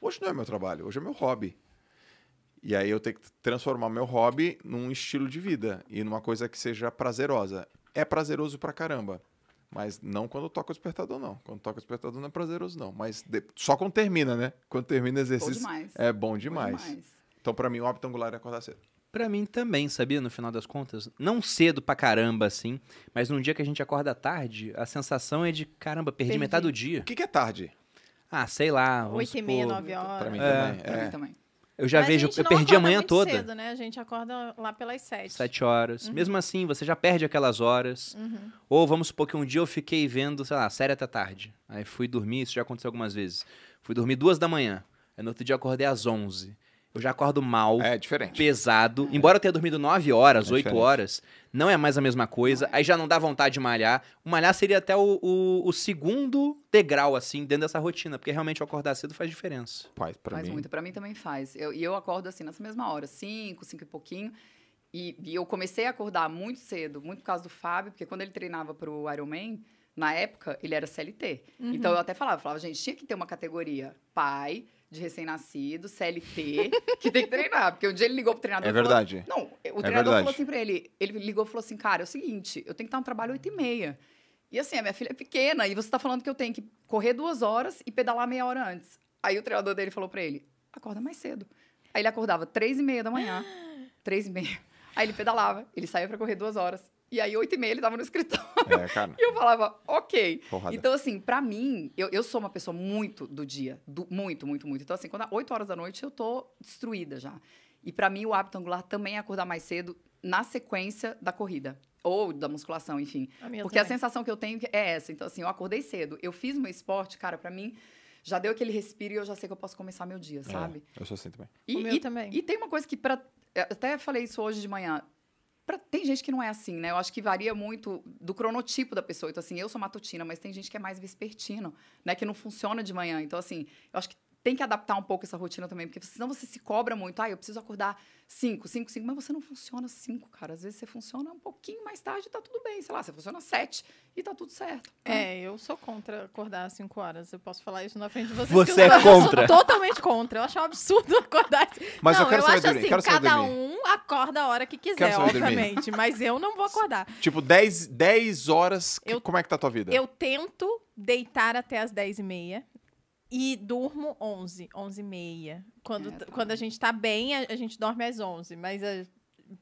Hoje não é meu trabalho, hoje é meu hobby. E aí eu tenho que transformar meu hobby num estilo de vida e numa coisa que seja prazerosa. É prazeroso pra caramba. Mas não quando toca o despertador, não. Quando toca o despertador não é prazeroso, não. Mas de- só quando termina, né? Quando termina o Bom exercício. demais. É bom Bom demais. Então, pra mim, o hábito angular é acordar cedo. Pra mim também, sabia? No final das contas, não cedo pra caramba, assim, mas num dia que a gente acorda tarde, a sensação é de, caramba, perdi, Perdi. metade do dia. O que, que é tarde? Ah, sei lá, Oito e meia, nove horas. Pra mim É. também. Pra É. mim também. Eu já Mas vejo, eu perdi a manhã muito toda, Cedo, né? A gente acorda lá pelas sete. sete horas. Uhum. Mesmo assim, você já perde aquelas horas. Ou vamos supor que um dia eu fiquei vendo, sei lá, série até tarde. Aí fui dormir, isso já aconteceu algumas vezes. Fui dormir duas da manhã. Aí no outro dia eu acordei às onze. Eu já acordo mal. É diferente. pesado. Embora eu tenha dormido 9 horas, É 8 diferente. horas, não é mais a mesma coisa. Aí já não dá vontade de malhar. O malhar seria até o, o- o segundo degrau, assim, dentro dessa rotina. Porque realmente o acordar cedo faz diferença. Pai, pra faz mim. muito. Pra mim também faz. Eu- E eu, acordo assim nessa mesma hora, cinco, cinco e pouquinho. E, e eu comecei a acordar muito cedo, muito por causa do Fábio, porque quando ele treinava pro Ironman, na época, ele era CLT. Então eu até falava, falava, gente, tinha que ter uma categoria pai de recém-nascido, CLT, que tem que treinar. Porque um dia ele ligou pro treinador É e falou- verdade. Não, o treinador verdade. falou assim pra ele, ele ligou e falou assim, cara, é o seguinte, eu tenho que estar no trabalho oito e meia. E assim, a minha filha é pequena, e você tá falando que eu tenho que correr duas horas e pedalar meia hora antes. Aí o treinador dele falou pra ele, acorda mais cedo. Aí ele acordava três e meia da manhã, três e meia. Aí ele pedalava, ele saía pra correr duas horas. E aí, oito e meia, ele tava no escritório. É, cara. E eu falava, ok. Porrada. Então, assim, pra mim, eu, eu sou uma pessoa muito do dia. do- muito, muito, muito. Então, assim, quando é 8 horas da noite, eu tô destruída já. E pra mim, o hábito angular também é acordar mais cedo na sequência da corrida. Ou da musculação, enfim. A minha Porque a também. sensação que eu tenho é essa. Então, assim, eu acordei cedo. Eu fiz meu esporte, cara, pra mim, já deu aquele respiro e eu já sei que eu posso começar meu dia, sabe? É, eu sou assim também. E, O meu e- também. e tem uma coisa que, pra, eu até falei isso hoje de manhã. Pra- tem gente que não é assim, né? Eu acho que varia muito do cronotipo da pessoa. Então, assim, eu sou matutina, mas tem gente que é mais vespertino, né? Que não funciona de manhã. Então, assim, eu acho que tem que adaptar um pouco essa rotina também, porque senão você se cobra muito. Ah, eu preciso acordar 5, 5, 5, mas você não funciona 5, cara. Às vezes você funciona um pouquinho mais tarde e tá tudo bem. Sei lá, você funciona 7 e tá tudo certo. né? É, eu sou contra acordar às 5 horas. Eu posso falar isso na frente de vocês. Você que eu é sou- eu contra? sou totalmente contra. Eu acho um absurdo acordar. Mas não, eu quero saber acho dormir. assim, quero saber cada dormir. um acorda a hora que quiser, saber dormir. obviamente. Mas eu não vou acordar. Tipo, 10, 10 horas. Eu- como é que tá a tua vida? Eu tento deitar até as 10 e meia e durmo 11, 11 e meia. Quando, É, tá. quando a gente tá bem, a, a gente dorme às 11. Mas, a-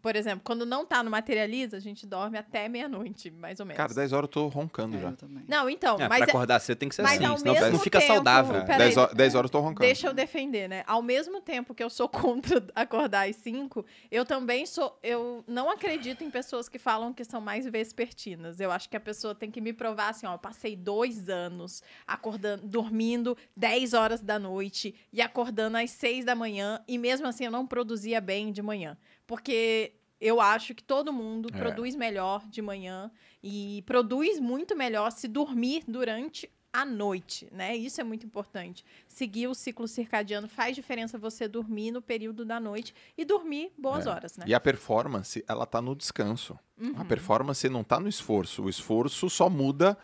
por exemplo, quando não tá no Materializa, a gente dorme até meia-noite, mais ou menos. Cara, 10 horas eu tô roncando É, já. Não, então, É, mas pra é- acordar cedo tem que ser mas assim, ao senão mesmo não fica tempo- saudável. É, Peraí. 10, horas, 10 horas eu tô roncando. Deixa eu defender, né? Ao mesmo tempo que eu sou contra acordar às 5, eu também sou. Eu não acredito em pessoas que falam que são mais vespertinas. Eu acho que a pessoa tem que me provar assim: ó, eu passei dois anos acordando, dormindo 10 horas da noite e acordando às 6 da manhã, e mesmo assim eu não produzia bem de manhã. Porque. Eu acho que todo mundo É. produz melhor de manhã e produz muito melhor se dormir durante a noite, né? Isso é muito importante. Seguir o ciclo circadiano faz diferença você dormir no período da noite e dormir boas É. horas, né? E a performance, ela tá no descanso. A performance não tá no esforço. O esforço só muda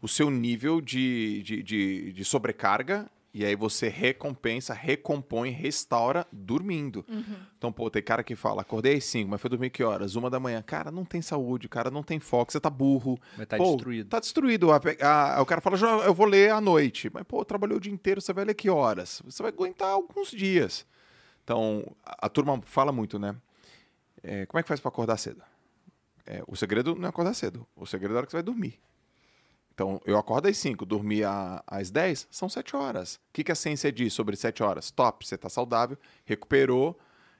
o seu nível de, de, de, de sobrecarga e aí você recompensa, recompõe, restaura dormindo. Então, pô, tem cara que fala, acordei às 5, mas foi dormir que horas? Uma da manhã. Cara, não tem saúde, cara, não tem foco, você tá burro. Vai estar Pô, destruído. Tá destruído. A- a- o cara fala, "Já, eu vou ler à noite. Mas, pô, trabalhou o dia inteiro, você vai ler que horas? Você vai aguentar alguns dias. Então, a, a turma fala muito, né? É, como é que faz pra acordar cedo? É, o segredo não é acordar cedo. O segredo é a hora que você vai dormir. Então, eu acordo às 5, dormi às 10, são 7 horas. O que, que a ciência diz sobre 7 horas? Top, você tá saudável, recuperou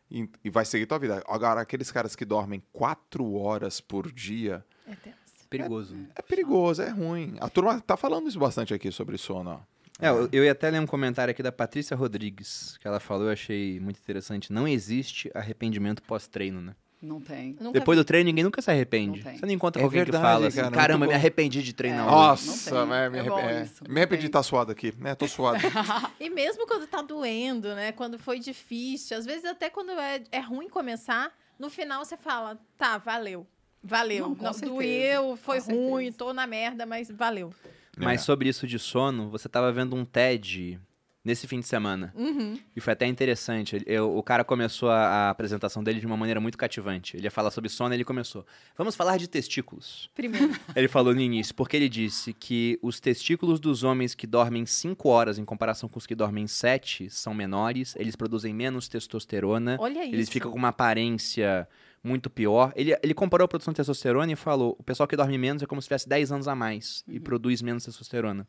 e, e vai seguir tua vida. Agora, aqueles caras que dormem quatro horas por dia, É tenso. Perigoso. é perigoso, é ruim. A turma tá falando isso bastante aqui sobre sono, ó. É, eu, eu ia até ler um comentário aqui da Patrícia Rodrigues, que ela falou, eu achei muito interessante. Não existe arrependimento pós-treino, né? Não tem. Nunca Depois vi. do treino, ninguém nunca se arrepende. Não tem. Você não encontra É alguém que verdade, fala assim, cara, caramba, me arrependi de treinar É. Nossa, não tem. mas me, É bom arrepe- é, isso, me não arrependi de estar suado aqui, né? Tô suado. E mesmo quando tá doendo, né? Quando foi difícil, às vezes até quando é, é ruim começar, no final você fala, tá, valeu. Valeu. Não, Não, certeza, doeu, foi com certeza. ruim, tô na merda, mas valeu. Mas É. sobre isso de sono, você tava vendo um TED nesse fim de semana. Uhum. E foi até interessante. Eu- o cara começou a, a apresentação dele de uma maneira muito cativante. Ele ia falar sobre sono e ele começou. Vamos falar de testículos. Primeiro. Ele falou no início, porque ele disse que os testículos dos homens que dormem 5 horas em comparação com os que dormem 7 são menores, eles produzem menos testosterona, Olha isso. eles ficam com uma aparência muito pior. Ele, ele comparou a produção de testosterona e falou: o pessoal que dorme menos é como se tivesse 10 anos a mais e produz menos testosterona.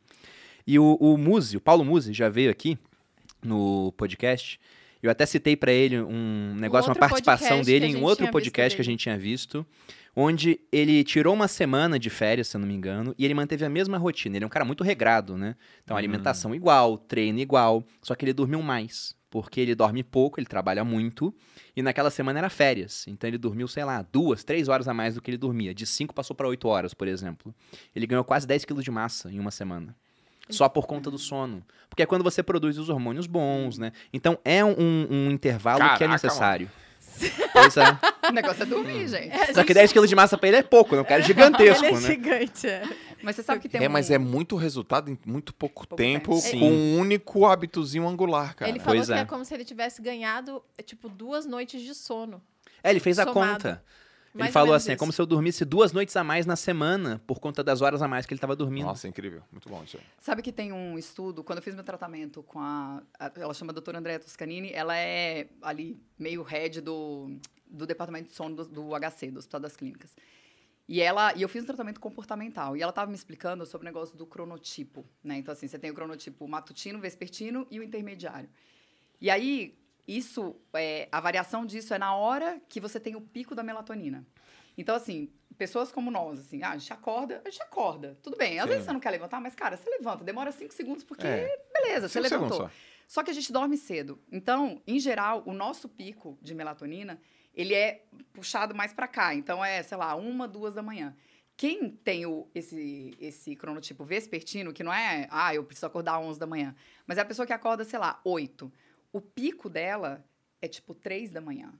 E o, o Muzi, o Paulo Muzi, já veio aqui no podcast. Eu até citei pra ele um negócio, uma outro participação dele em um outro podcast que a gente tinha visto, onde ele tirou uma semana de férias, se eu não me engano, e ele manteve a mesma rotina. Ele é um cara muito regrado, né? Então, alimentação igual, treino igual, só que ele dormiu mais. Porque ele dorme pouco, ele trabalha muito, e naquela semana era férias. Então ele dormiu, sei lá, duas, três horas a mais do que ele dormia. De cinco passou para oito horas, por exemplo. Ele ganhou quase 10 quilos de massa em uma semana. Só por conta do sono. Porque é quando você produz os hormônios bons, né? Então é um, um intervalo que é Caraca, necessário. Pois é. O negócio é dormir, gente. Só que 10 quilos de massa pra ele é pouco, né? O cara é gigantesco, Ele é né? gigante, é. Mas você sabe que tem É, um... mas é muito resultado em muito pouco, Pouco tempo, tempo. Com um único hábitozinho angular, cara. Ele falou Pois que é. é como se ele tivesse ganhado, tipo, duas noites de sono. É, ele fez a Somado. conta. Ele Mais ou falou assim, é como se eu dormisse duas noites a mais na semana por conta das horas a mais que ele tava dormindo. Nossa, incrível. Muito bom isso aí. Sabe que tem um estudo, quando eu fiz meu tratamento com a. a- ela chama a doutora Andréa Toscanini, ela é ali meio head do, do departamento de sono do, do HC, do Hospital das Clínicas. E ela e eu fiz um tratamento comportamental. E ela estava me explicando sobre o negócio do cronotipo. Né? Então, assim, você tem o cronotipo matutino, vespertino e o intermediário. E aí, isso, é, a variação disso é na hora que você tem o pico da melatonina. Então, assim, pessoas como nós, assim, ah, a gente acorda, a gente acorda. Tudo bem, às Sim. vezes você não quer levantar, mas, cara, você levanta, demora cinco segundos, porque, É. beleza, você Cinco levantou. segundos Só que a gente dorme cedo. Então, em geral, o nosso pico de melatonina, ele é puxado mais para cá. Então, é, sei lá, uma, duas da manhã. Quem tem o, esse, esse cronotipo vespertino, que não é, ah, eu preciso acordar às 11 da manhã, mas é a pessoa que acorda, sei lá, 8. O pico dela é tipo 3 da manhã.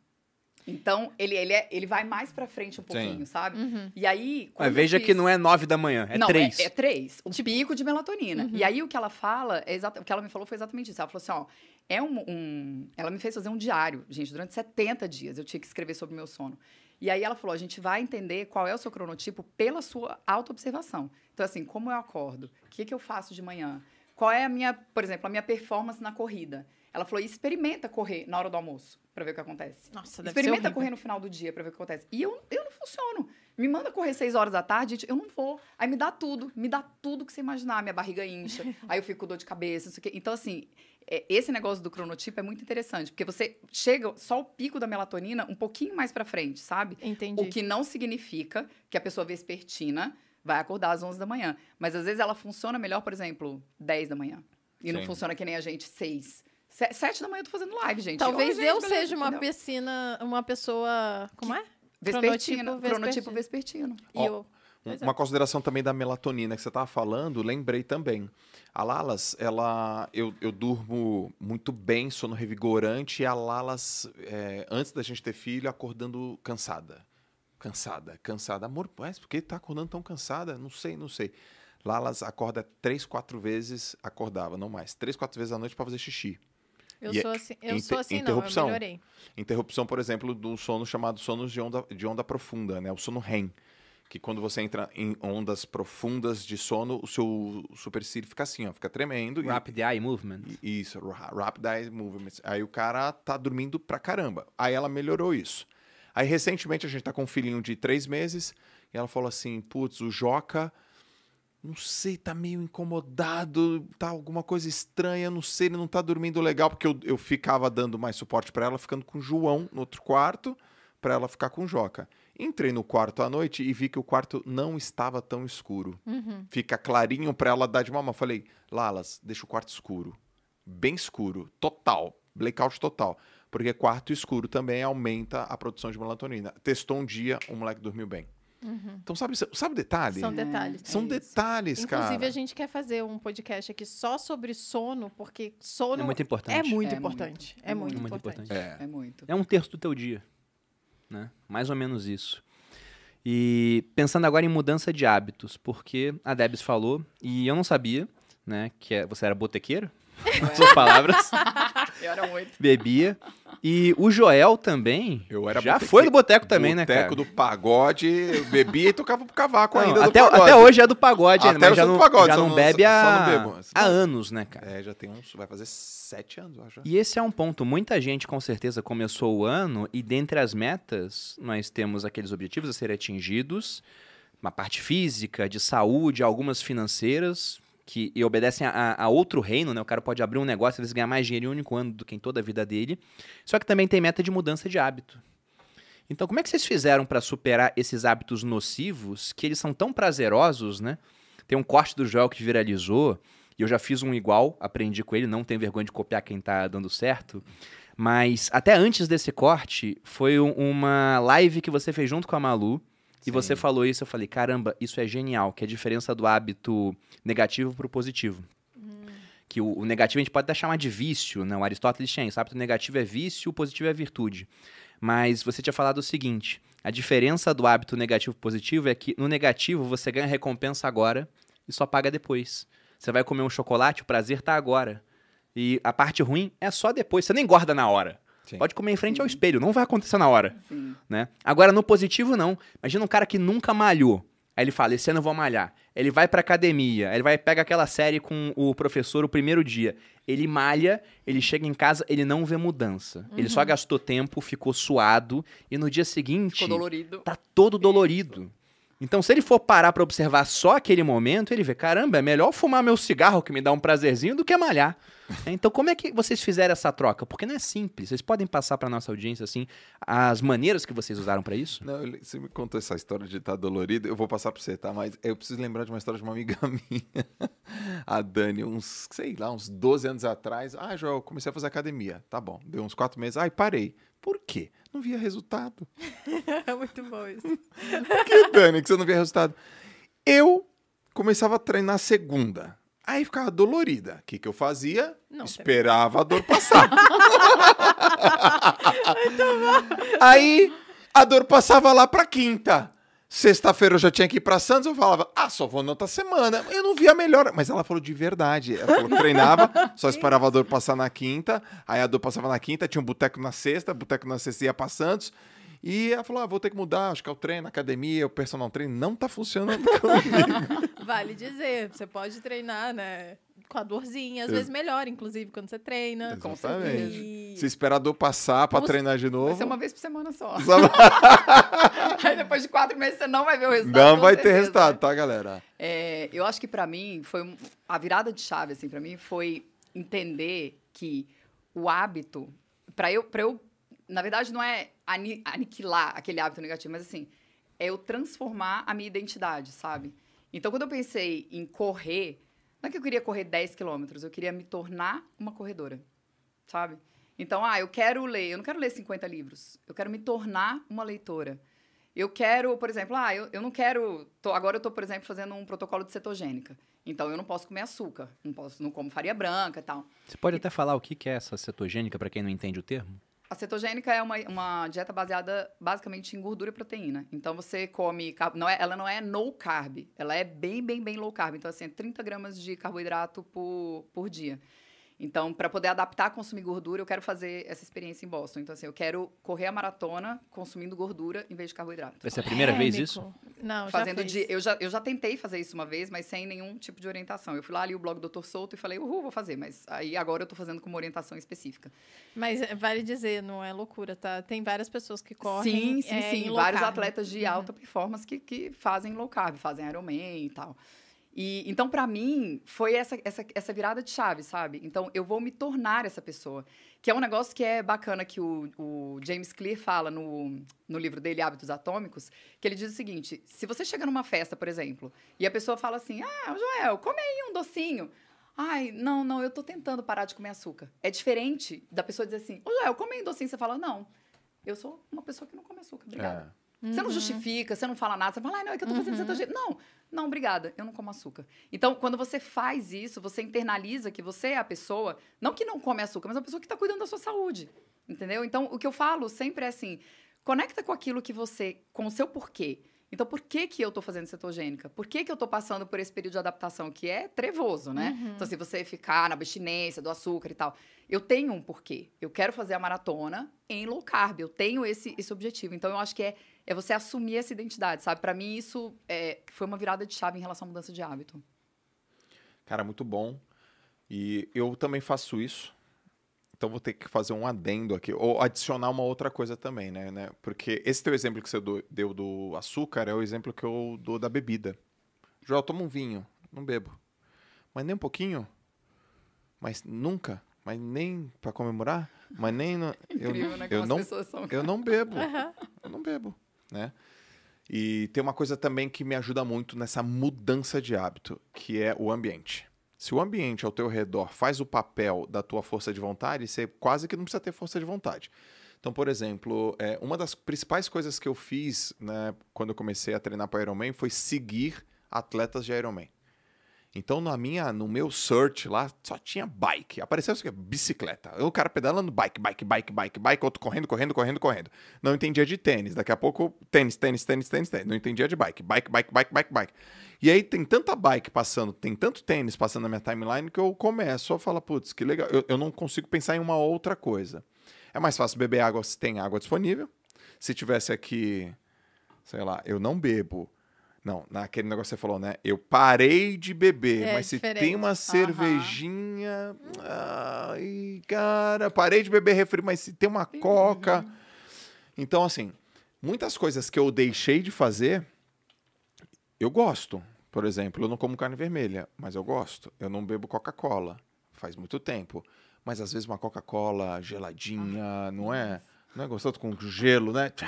Então, ele, ele, é, ele vai mais pra frente um pouquinho, sabe? Uhum. E aí. Mas veja que não é nove da manhã, é não, três. É, é três. O pico de melatonina. Uhum. E aí o que ela fala, é exata, o que ela me falou foi exatamente isso. Ela falou assim: ó, é um, um- Ela me fez fazer um diário, gente, durante 70 dias. Eu tinha que escrever sobre o meu sono. E aí ela falou: a gente vai entender qual é o seu cronotipo pela sua autoobservação. Então, assim, como eu acordo? O que, que eu faço de manhã? Qual é a minha, por exemplo, a minha performance na corrida? Ela falou: experimenta correr na hora do almoço para ver o que acontece. Nossa, deve ser Experimenta correr no final do dia pra ver o que acontece. E eu, eu não funciono. Me manda correr seis horas da tarde, gente, eu não vou. Aí me dá tudo, me dá tudo que você imaginar. Minha barriga incha, aí eu fico com dor de cabeça, não sei o quê. Então, assim, é, esse negócio do cronotipo é muito interessante, porque você chega só o pico da melatonina um pouquinho mais pra frente, sabe? Entendi. O que não significa que a pessoa vespertina vai acordar às 11 da manhã. Mas às vezes ela funciona melhor, por exemplo, 10 da manhã. E não Sim. funciona que nem a gente, 6. 7 da manhã eu tô fazendo live, gente. Talvez gente, eu beleza, seja uma entendeu? piscina, uma pessoa. Como é? Vespertina, Cronotipo cronotipo vespertino. E Ó, eu. É. Uma consideração também da melatonina que você estava falando, lembrei também. A Lalas, ela, eu, eu durmo muito bem, sono revigorante, e a Lalas, é, antes da gente ter filho, acordando cansada. Cansada, cansada. Amor, mas por que tá acordando tão cansada? Não sei, não sei. Lalas acorda três, quatro vezes, acordava, não mais. Três, quatro vezes à noite para fazer xixi. Eu E sou assim, eu inter- sou assim não, eu interrupção. melhorei. Interrupção, por exemplo, do sono chamado sonos de onda, de onda profunda, né? O sono REM. Que quando você entra em ondas profundas de sono, o seu supercílio fica assim, ó, fica tremendo. e- Rapid Eye Movement. e- Isso, ra- Rapid Eye Movements. Aí o cara tá dormindo pra caramba. Aí ela melhorou isso. Aí recentemente a gente tá com um filhinho de três meses e ela falou assim: putz, o Joca não sei, tá meio incomodado, tá alguma coisa estranha, não sei, ele não tá dormindo legal, porque eu, eu ficava dando mais suporte para ela, ficando com o João no outro quarto, para ela ficar com o Joca. Entrei no quarto à noite e vi que o quarto não estava tão escuro. Uhum. Fica clarinho para ela dar de mamãe. Falei, Lalas, deixa o quarto escuro. Bem escuro, total, blackout total. Porque quarto escuro também aumenta a produção de melatonina. Testou um dia, o moleque dormiu bem. Então, sabe, sabe o detalhe? São detalhes. São É detalhes, Inclusive, cara. a gente quer fazer um podcast aqui só sobre sono, porque sono É muito importante. é muito É importante. muito, É é muito, muito importante. importante. É. É muito. É um terço do teu dia, né? Mais ou menos isso. E pensando agora em mudança de hábitos, porque a Debs falou, e eu não sabia, né, que é- você era botequeiro, suas palavras, Eu era muito. bebia. E o Joel também Eu era já foi do boteco também, né, cara? Boteco do pagode, eu bebia e tocava pro cavaco Não, ainda. do até, pagode. até hoje é do pagode, ainda, Até mas eu já não, do pagode, já só não bebe só há, não há anos, né, cara? É, já tem uns. Vai fazer sete anos, eu acho. E esse é um ponto. Muita gente, com certeza, começou o ano e dentre as metas, nós temos aqueles objetivos a serem atingidos, uma parte física, de saúde, algumas financeiras, que e obedecem a, a- outro reino, né? O cara pode abrir um negócio às vezes ganhar mais dinheiro em um único ano do que em toda a vida dele. Só que também tem meta de mudança de hábito. Então, como é que vocês fizeram para superar esses hábitos nocivos, que eles são tão prazerosos, né? Tem um corte do Joel que viralizou, e eu já fiz um igual, aprendi com ele, não tenho vergonha de copiar quem tá dando certo. Mas até antes desse corte, foi um- uma live que você fez junto com a Malu. E Sim. você falou isso, eu falei, caramba, isso é genial, que é a diferença do hábito negativo pro positivo. Que o, o negativo a gente pode até chamar de vício, né? O Aristóteles tinha isso, hábito negativo é vício, o positivo é virtude. Mas você tinha falado o seguinte, a diferença do hábito negativo pro positivo é que no negativo você ganha recompensa agora e só paga depois. Você vai comer um chocolate, o prazer tá agora. E a parte ruim é só depois, você nem engorda na hora. Sim. Pode comer em frente ao espelho, não vai acontecer na hora Sim. né? Agora, no positivo, não. Imagina um cara que nunca malhou. Aí ele fala, esse ano eu vou malhar. Ele vai pra academia, ele vai pega aquela série com o professor o primeiro dia. Ele malha, ele chega em casa, ele não vê mudança. Ele só gastou tempo, ficou suado, e no dia seguinte Ficou dolorido. tá todo dolorido. Então, se ele for parar pra observar só aquele momento, ele vê, caramba, é melhor fumar meu cigarro que me dá um prazerzinho do que malhar. Então, como é que vocês fizeram essa troca? Porque não é simples. Vocês podem passar pra nossa audiência assim as maneiras que vocês usaram pra isso? Não, você me contou essa história de estar dolorido, eu vou passar pra você, tá? Mas eu preciso lembrar de uma história de uma amiga minha, a Dani, uns, sei lá, uns 12 anos atrás. Ah, Joel, comecei a fazer academia. Tá bom, deu uns quatro meses. Ai, parei. Por quê? Não via resultado. É muito bom isso. Por que, Dani, que você não via resultado? Eu começava a treinar segunda. Aí ficava dolorida. O que, que eu fazia? Não, Esperava a dor passar. Aí a dor passava lá pra quinta. Sexta-feira eu já tinha que ir pra Santos, eu falava, ah, só vou na outra semana. Eu não via melhor. Mas ela falou de verdade. Ela falou, treinava, só esperava a dor passar na quinta. Aí a dor passava na quinta, tinha um boteco na sexta, boteco na sexta ia pra Santos. E ela falou, ah, vou ter que mudar, acho que é o treino, a academia, o personal treino. Não tá funcionando comigo. Vale dizer, você pode treinar, né? Com a dorzinha, às Eu- vezes melhor, inclusive, quando você treina. Com Exatamente. E- Se esperar a dor passar pra Você- treinar de Vai novo... ser uma vez por semana só. só- Aí depois de quatro meses você não vai ver o resultado. Não vai ter certeza, resultado, né? tá, galera? É, eu acho que pra mim foi um- a virada de chave assim para mim foi entender que o hábito para eu para eu na verdade não é ani- aniquilar aquele hábito negativo, mas assim é eu transformar a minha identidade, sabe? Então quando eu pensei em correr, não é que eu queria correr 10 quilômetros, eu queria me tornar uma corredora, sabe? Então, ah, eu quero ler, eu não quero ler 50 livros, eu quero me tornar uma leitora. Eu quero, por exemplo, ah, eu, eu não quero. tô- agora eu tô, por exemplo, fazendo um protocolo de cetogênica. Então eu não posso comer açúcar, não posso, não como farinha branca e tal. Você pode até falar o que que é essa cetogênica para quem não entende o termo? A cetogênica é uma, uma dieta baseada basicamente em gordura e proteína. Então você come. Não é, ela não é no carb, ela é bem, bem, bem low carb. Então, assim, é 30 gramas de carboidrato por, por dia. Então, para poder adaptar a consumir gordura, eu quero fazer essa experiência em Boston. Então, assim, eu quero correr a maratona consumindo gordura em vez de carboidrato. Vai ser a primeira vez isso? Não, já fazendo fez. de, eu já eu já tentei fazer isso uma vez, mas sem nenhum tipo de orientação. Eu fui lá ali o blog do Dr. Souto e falei, uhul, vou fazer, mas aí agora eu tô fazendo com uma orientação específica. Mas é, vale dizer, não é loucura, tá? Tem várias pessoas que correm. sim, sim, é, sim, vários carb. atletas de Uhum. alta performance que, que fazem low carb, fazem Ironman e tal. E então, pra mim, foi essa, essa, essa virada de chave, sabe? Então, eu vou me tornar essa pessoa. Que é um negócio que é bacana que o, o James Clear fala no, no livro dele, Hábitos Atômicos, que ele diz o seguinte: se você chega numa festa, por exemplo, e a pessoa fala assim: Ah, Joel, come aí um docinho. Ai, não, não, eu tô tentando parar de comer açúcar. É diferente da pessoa dizer assim: Ô, Joel, come aí um docinho. Você fala: Não, eu sou uma pessoa que não come açúcar, obrigada. É. Você Uhum. não justifica, você não fala nada, você fala, ai, não, é que eu tô fazendo cetogênico. Não, não, obrigada, eu não como açúcar. Então, quando você faz isso, você internaliza que você é a pessoa, não que não come açúcar, mas a pessoa que tá cuidando da sua saúde. Entendeu? Então, o que eu falo sempre é assim: conecta com aquilo que você, com o seu porquê. Então, por que, que eu tô fazendo cetogênica? Por que, que eu tô passando por esse período de adaptação que é trevoso, né? Então, se você ficar na abstinência do açúcar e tal, eu tenho um porquê. Eu quero fazer a maratona em low carb. Eu tenho esse, esse objetivo. Então, eu acho que é, é você assumir essa identidade, sabe? Para mim, isso é, foi uma virada de chave em relação à mudança de hábito. Cara, muito bom. E eu também faço isso. Então vou ter que fazer um adendo aqui, ou adicionar uma outra coisa também, né? né? Porque esse teu exemplo que você deu do açúcar é o exemplo que eu dou da bebida. Joel, toma um vinho, não bebo. Mas nem um pouquinho? Mas nunca? Mas nem pra comemorar? Mas nem. No... eu, Incrível, né? eu não eu não bebo. Eu não bebo, né? E tem uma coisa também que me ajuda muito nessa mudança de hábito, que é o ambiente. Se o ambiente ao teu redor faz o papel da tua força de vontade, você quase que não precisa ter força de vontade. Então, por exemplo, é, uma das principais coisas que eu fiz né, quando eu comecei a treinar para Ironman foi seguir atletas de Ironman. Então, na minha, no meu search lá, só tinha bike. Apareceu assim, bicicleta. O cara pedalando bike, bike, bike, bike, bike, outro correndo, correndo, correndo, correndo. Não entendia de tênis. Daqui a pouco, tênis, tênis, tênis, tênis, tênis. Não entendia de bike. Bike, bike, bike, bike, bike. E aí tem tanta bike passando, tem tanto tênis passando na minha timeline que eu começo a falar, putz, que legal. Eu, eu não consigo pensar em uma outra coisa. É mais fácil beber água se tem água disponível. Se tivesse aqui, sei lá, eu não bebo. Não, naquele negócio que você falou, né? Eu parei de beber, É mas se diferente. tem uma cervejinha. Ai, cara, parei de beber refri, mas se tem uma coca. Então, assim, muitas coisas que eu deixei de fazer, eu gosto. Por exemplo, eu não como carne vermelha, mas eu gosto. Eu não bebo Coca-Cola, faz muito tempo. Mas às vezes uma Coca-Cola geladinha, não é? Não é gostoso com gelo, né? Tchá,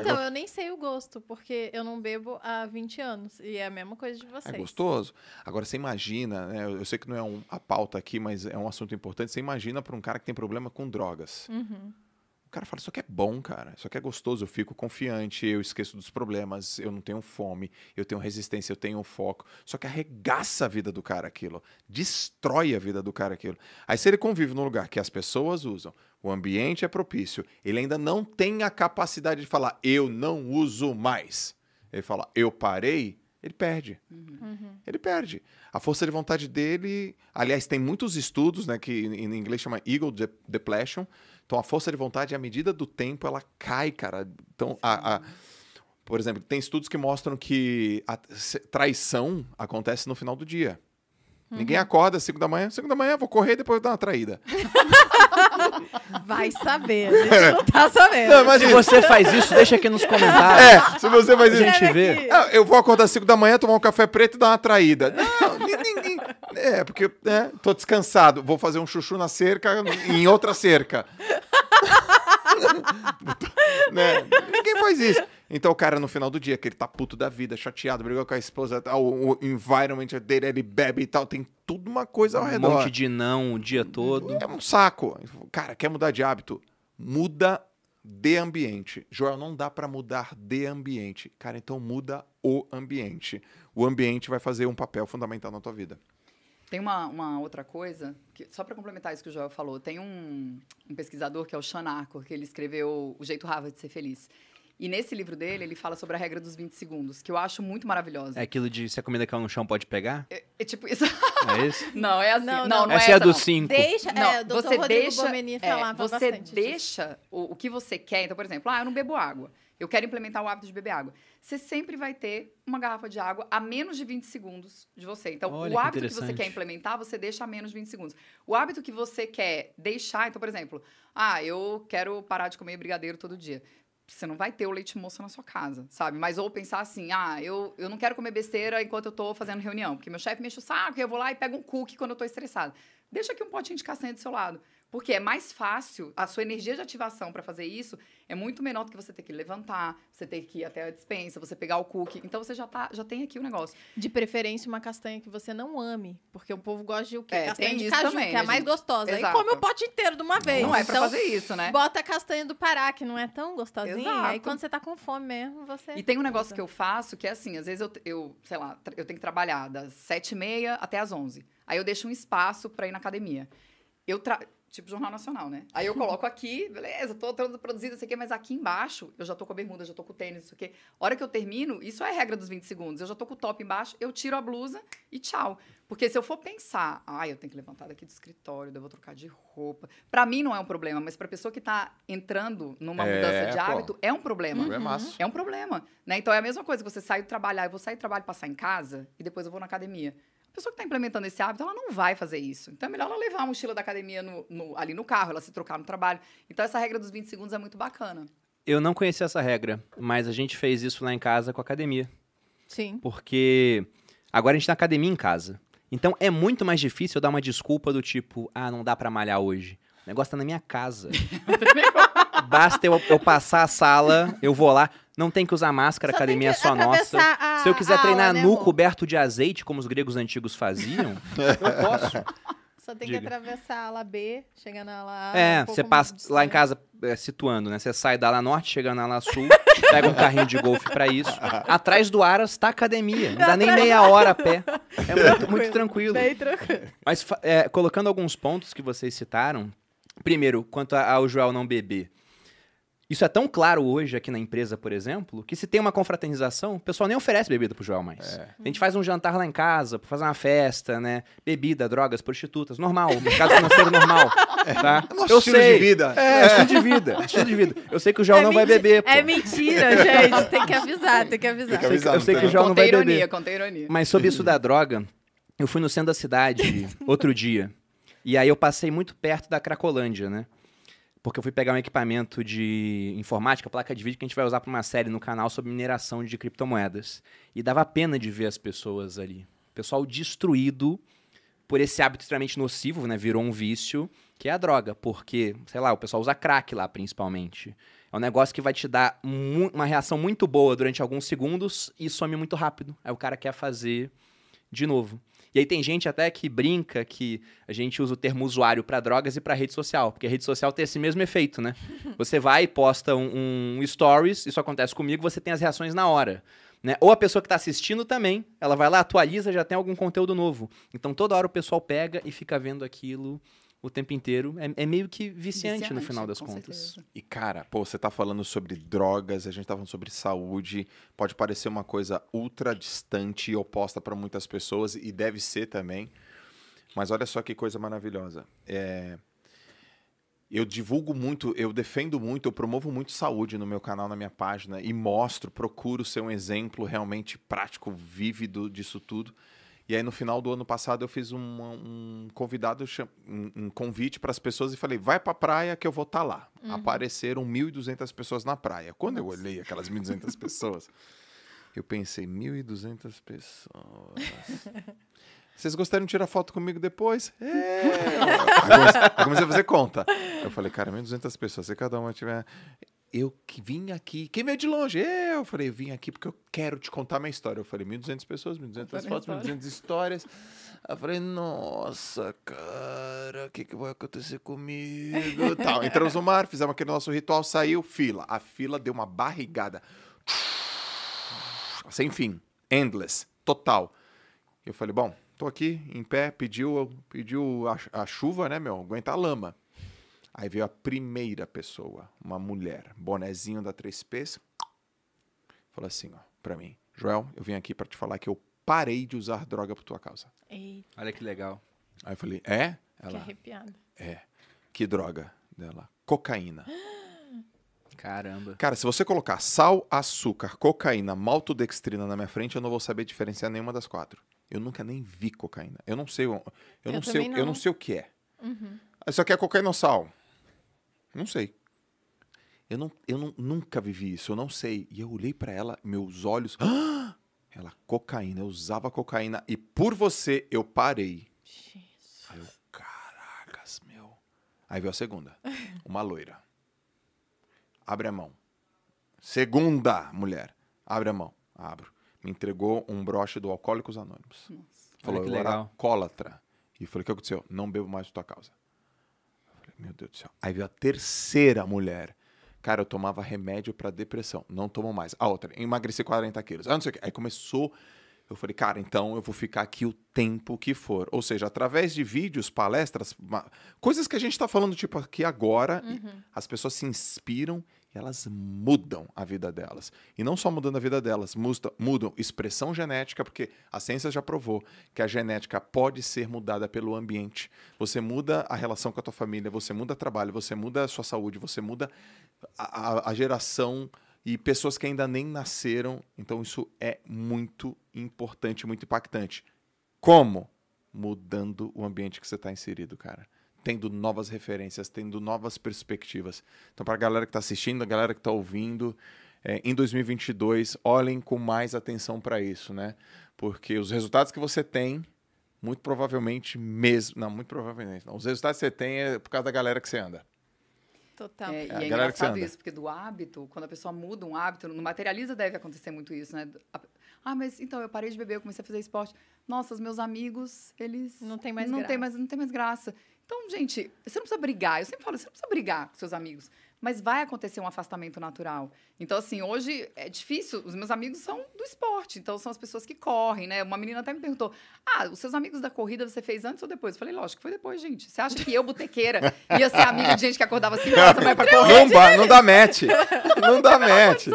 Então, eu nem sei o gosto, porque eu não bebo há 20 anos. E é a mesma coisa de vocês. É gostoso. Agora, você imagina, né? Eu eu sei que não é um- a pauta aqui, mas é um assunto importante. Você imagina para um cara que tem problema com drogas. Uhum. O cara fala, isso aqui é bom, cara. Isso aqui é gostoso. Eu fico confiante, eu esqueço dos problemas, eu não tenho fome, eu tenho resistência, eu tenho foco. Só que arregaça a vida do cara aquilo. Destrói a vida do cara aquilo. Aí se ele convive num lugar que as pessoas usam, o ambiente é propício, ele ainda não tem a capacidade de falar, eu não uso mais. Ele fala, eu parei, ele perde. Uhum. Ele perde. A força de vontade dele. Aliás, tem muitos estudos, né, que em inglês chama Eagle de- Depletion. Então, a força de vontade, à medida do tempo, ela cai, cara. Então, a, a- por exemplo, tem estudos que mostram que a traição acontece no final do dia. Ninguém acorda às 5 da manhã. 5 da manhã, vou correr e depois dar uma traída. Vai saber. A gente não tá sabendo. Não, Se imagina. você faz isso, deixa aqui nos comentários. É, se você faz A isso. gente Escreve vê. Ah, eu vou acordar às 5 da manhã, tomar um café preto e dar uma traída. Não, ni- ninguém. É, porque né, tô descansado. Vou fazer um chuchu na cerca, em outra cerca. Né? Ninguém faz isso. Então o cara, no final do dia, que ele tá puto da vida, chateado, brigou com a esposa, tal, o, o environment dele, ele bebe e tal, tem tudo uma coisa ao Um redor. monte de não o dia todo. É um saco. Cara, quer mudar de hábito? Muda de ambiente. Joel, não dá pra mudar de ambiente. Cara, então muda o ambiente. O ambiente vai fazer um papel fundamental na tua vida. Tem uma, uma outra coisa, que, só para complementar isso que o Joel falou, tem um, um pesquisador que é o Sean Arcor, que ele escreveu O Jeito Harvard de Ser Feliz. E nesse livro dele, ele fala sobre a regra dos 20 segundos, que eu acho muito maravilhosa. É aquilo de se a comida caiu no chão pode pegar? É, é tipo isso. É isso? não, é assim. Não, Não, não. não, Essa é é a não. cinco. Deixa, Não, é, o doutor você Rodrigo deixa, é, falava você deixa o, o que você quer. Então, por exemplo, ah, eu não bebo água. Eu quero implementar o hábito de beber água. Você sempre vai ter uma garrafa de água a menos de 20 segundos de você. Então, Olha o que hábito que, você interessante. quer implementar, você deixa a menos de 20 segundos. O hábito que você quer deixar, então, por exemplo, ah, eu quero parar de comer brigadeiro todo dia. você não vai ter o leite moça na sua casa, sabe? Mas ou pensar assim, ah, eu, eu não quero comer besteira enquanto eu tô fazendo reunião, porque meu chefe me enche o saco e eu vou lá e pego um cookie quando eu tô estressada. Deixa aqui um potinho de castanha do seu lado. Porque é mais fácil, a sua energia de ativação para fazer isso é muito menor do que você ter que levantar, você ter que ir até a dispensa, você pegar o cookie. Então você já, tá, já tem aqui o negócio. De preferência, uma castanha que você não ame. Porque o povo gosta de o quê? É, castanha de caju, também, que é a né, mais gente? gostosa. Aí Exato. come o pote inteiro de uma vez. Não é pra Então, fazer isso, né? Bota a castanha do Pará, que não é tão gostosinha. Aí Exato. quando você tá com fome mesmo, você. E tem um negócio que eu faço que é assim, às vezes eu, eu sei lá, eu tenho que trabalhar das sete e meia até as onze. Aí eu deixo um espaço pra ir na academia. Eu tra... Tipo Jornal Nacional, né? Aí eu coloco aqui, beleza, tô todo produzido, isso aqui, mas aqui embaixo eu já tô com a bermuda, já tô com o tênis, isso aqui. Hora que eu termino, isso é a regra dos 20 segundos. Eu já tô com o top embaixo, eu tiro a blusa e tchau. Porque se eu for pensar, ai, eu tenho que levantar daqui do escritório, eu vou trocar de roupa. Pra mim não é um problema, mas pra pessoa que tá entrando numa É, mudança de pô. hábito, é um problema. É massa. É um problema, né? Então é a mesma coisa que você sai do trabalhar, eu vou sair do trabalho, passar em casa e depois eu vou na academia. A pessoa que está implementando esse hábito, ela não vai fazer isso. Então é melhor ela levar a mochila da academia no- no- ali no carro, ela se trocar no trabalho. Então essa regra dos 20 segundos é muito bacana. Eu não conhecia essa regra, mas a gente fez isso lá em casa com a academia. Sim. Porque agora a gente tem academia em casa. Então é muito mais difícil eu dar uma desculpa do tipo, ah, não dá pra malhar hoje. O negócio tá na minha casa. Basta eu, eu passar a sala, eu vou lá. Não tem que usar máscara, a Só academia é só nossa. a- Se eu quiser treinar aula, né, nu, amor? coberto de azeite, como os gregos antigos faziam, eu posso. Só tem Diga. que atravessar a ala B, chegar na ala A. É, um pouco você passa lá em casa, é, situando, né? Você sai da ala norte, chega na ala sul, pega um carrinho de golfe pra isso. Atrás do Aras tá a academia. Não dá nem meia hora a pé. É muito, muito tranquilo. Bem tranquilo. Mas é, colocando alguns pontos que vocês citaram. Primeiro, quanto ao Joel não beber. Isso é tão claro hoje aqui na empresa, por exemplo, que se tem uma confraternização, o pessoal nem oferece bebida pro Joel mais. A gente faz um jantar lá em casa, pra fazer uma festa, né? Bebida, drogas, prostitutas, normal, mercado financeiro normal, tá? Nosso Eu estilo sei. de vida. É, estilo de vida, estilo de vida. Eu sei que o Joel É não vai beber, pô. É mentira, gente. Tem que avisar, tem que avisar. Tem que avisar. Eu sei não que o Joel não vai Contei ironia, beber. contei ironia. Mas sobre isso da droga, eu fui no centro da cidade outro dia. E aí eu passei muito perto da Cracolândia, né? Porque eu fui pegar um equipamento de informática, placa de vídeo, que a gente vai usar para uma série no canal sobre mineração de criptomoedas. E dava pena de ver as pessoas ali. Pessoal destruído por esse hábito extremamente nocivo, né? Virou um vício, que é a droga. Porque, sei lá, o pessoal usa crack lá, principalmente. É um negócio que vai te dar uma reação muito boa durante alguns segundos e some muito rápido. Aí o cara quer fazer de novo. E aí tem gente até que brinca que a gente usa o termo usuário para drogas e para rede social, porque a rede social tem esse mesmo efeito, né? Você vai e posta um, um stories, isso acontece comigo, você tem as reações na hora. Né? Ou a pessoa que está assistindo também, ela vai lá, atualiza, já tem algum conteúdo novo. Então toda hora o pessoal pega e fica vendo aquilo o tempo inteiro. É, é meio que viciante, no Viciante, final das contas. certeza. E, cara, pô, você tá falando sobre drogas, a gente tá falando sobre saúde. Pode parecer uma coisa ultra distante e oposta para muitas pessoas, e deve ser também. Mas olha só que coisa maravilhosa. É, Eu divulgo muito, eu defendo muito, eu promovo muito saúde no meu canal, na minha página, e mostro, procuro ser um exemplo realmente prático, vívido disso tudo. E aí, no final do ano passado, eu fiz um, um convidado, um, um convite para as pessoas e falei: vai para a praia que eu vou estar lá. Apareceram 1.200 pessoas na praia. Quando eu olhei aquelas 1.200 pessoas, eu pensei: 1.200 pessoas. Vocês gostariam de tirar foto comigo depois? É. Aí comecei, aí comecei a fazer conta. Eu falei, cara, 1.200 pessoas, se cada uma tiver. Eu que vim aqui. Quem veio de longe? Eu falei, vim aqui porque eu quero te contar minha história. Eu falei, 1.200 pessoas, 1.200 Contando a fotos, história. 1.200 histórias. Eu falei, nossa, cara, o que, que vai acontecer comigo? Tal. Entramos no mar, fizemos aquele nosso ritual, saiu, fila. A fila deu uma barrigada. Sem fim. Endless. Total. Eu falei, bom, tô aqui em pé, pediu, pediu a, a chuva, né, meu? Aguenta a lama. Aí veio a primeira pessoa, uma mulher, bonezinho da 3Ps. Falou assim, ó, pra mim. Joel, eu vim aqui pra te falar que eu parei de usar droga por tua causa. Eita, Olha que legal. Aí eu falei, é? que Ela, arrepiada. é. Que droga? Dela, cocaína. Caramba. Cara, se você colocar sal, açúcar, cocaína, maltodextrina na minha frente, eu não vou saber diferenciar nenhuma das quatro. Eu nunca nem vi cocaína. Eu não sei, o- eu, Eu não sei, não. eu não sei o que é. Uhum. Isso aqui é cocaína ou sal? Não sei. Eu, não, eu não, nunca vivi isso, eu não sei. E eu olhei pra ela, meus olhos. "Ah!" Ela, cocaína, eu usava cocaína. E por você, eu parei. Aí eu, caracas, meu. Aí veio a segunda. Uma loira. Abre a mão. Segunda mulher. Abre a mão. Abro. Me entregou um broche do Alcoólicos Anônimos. Falou, Olha que eu era legal. alcoólatra. E falei, o que aconteceu? Não bebo mais por tua causa. Meu Deus do céu. Aí veio a terceira mulher. Cara, eu tomava remédio pra depressão. Não tomo mais. A outra, emagreci 40 quilos. Ah, não sei o quê. Aí começou. Eu falei, cara, então eu vou ficar aqui o tempo que for. Ou seja, através de vídeos, palestras, coisas que a gente tá falando, tipo, aqui agora, e as pessoas se inspiram elas mudam a vida delas. E não só mudando a vida delas, muda- mudam expressão genética, porque a ciência já provou que a genética pode ser mudada pelo ambiente. Você muda a relação com a tua família, você muda trabalho, você muda a sua saúde, você muda a, a- a geração e pessoas que ainda nem nasceram. Então isso é muito importante, muito impactante. Como? Mudando o ambiente que você está inserido, cara. Tendo novas referências, tendo novas perspectivas. Então, para a galera que está assistindo, a galera que está ouvindo, é, em 2022, olhem com mais atenção para isso, né? Porque os resultados que você tem, muito provavelmente mesmo. Não, muito provavelmente não. Os resultados que você tem é por causa da galera que você anda. Total. É, e a é galera que você engraçado isso, porque do hábito, quando a pessoa muda um hábito, no materializa deve acontecer muito isso, né? Ah, mas então eu parei de beber, eu comecei a fazer esporte. Nossa, os meus amigos, eles Não tem mais não graça. tem mais não tem mais graça. Então, gente, você não precisa brigar. Eu sempre falo, você não precisa brigar com seus amigos, mas vai acontecer um afastamento natural. Então, assim, hoje é difícil. Os meus amigos são do esporte, então são as pessoas que correm, né? Uma menina até me perguntou: "Ah, os seus amigos da corrida você fez antes ou depois?" Eu falei: "Lógico que foi depois, gente. Você acha que eu, botequeira, ia ser amiga de gente que acordava assim, vai pra correr?" Não, não dá match. Não dá match.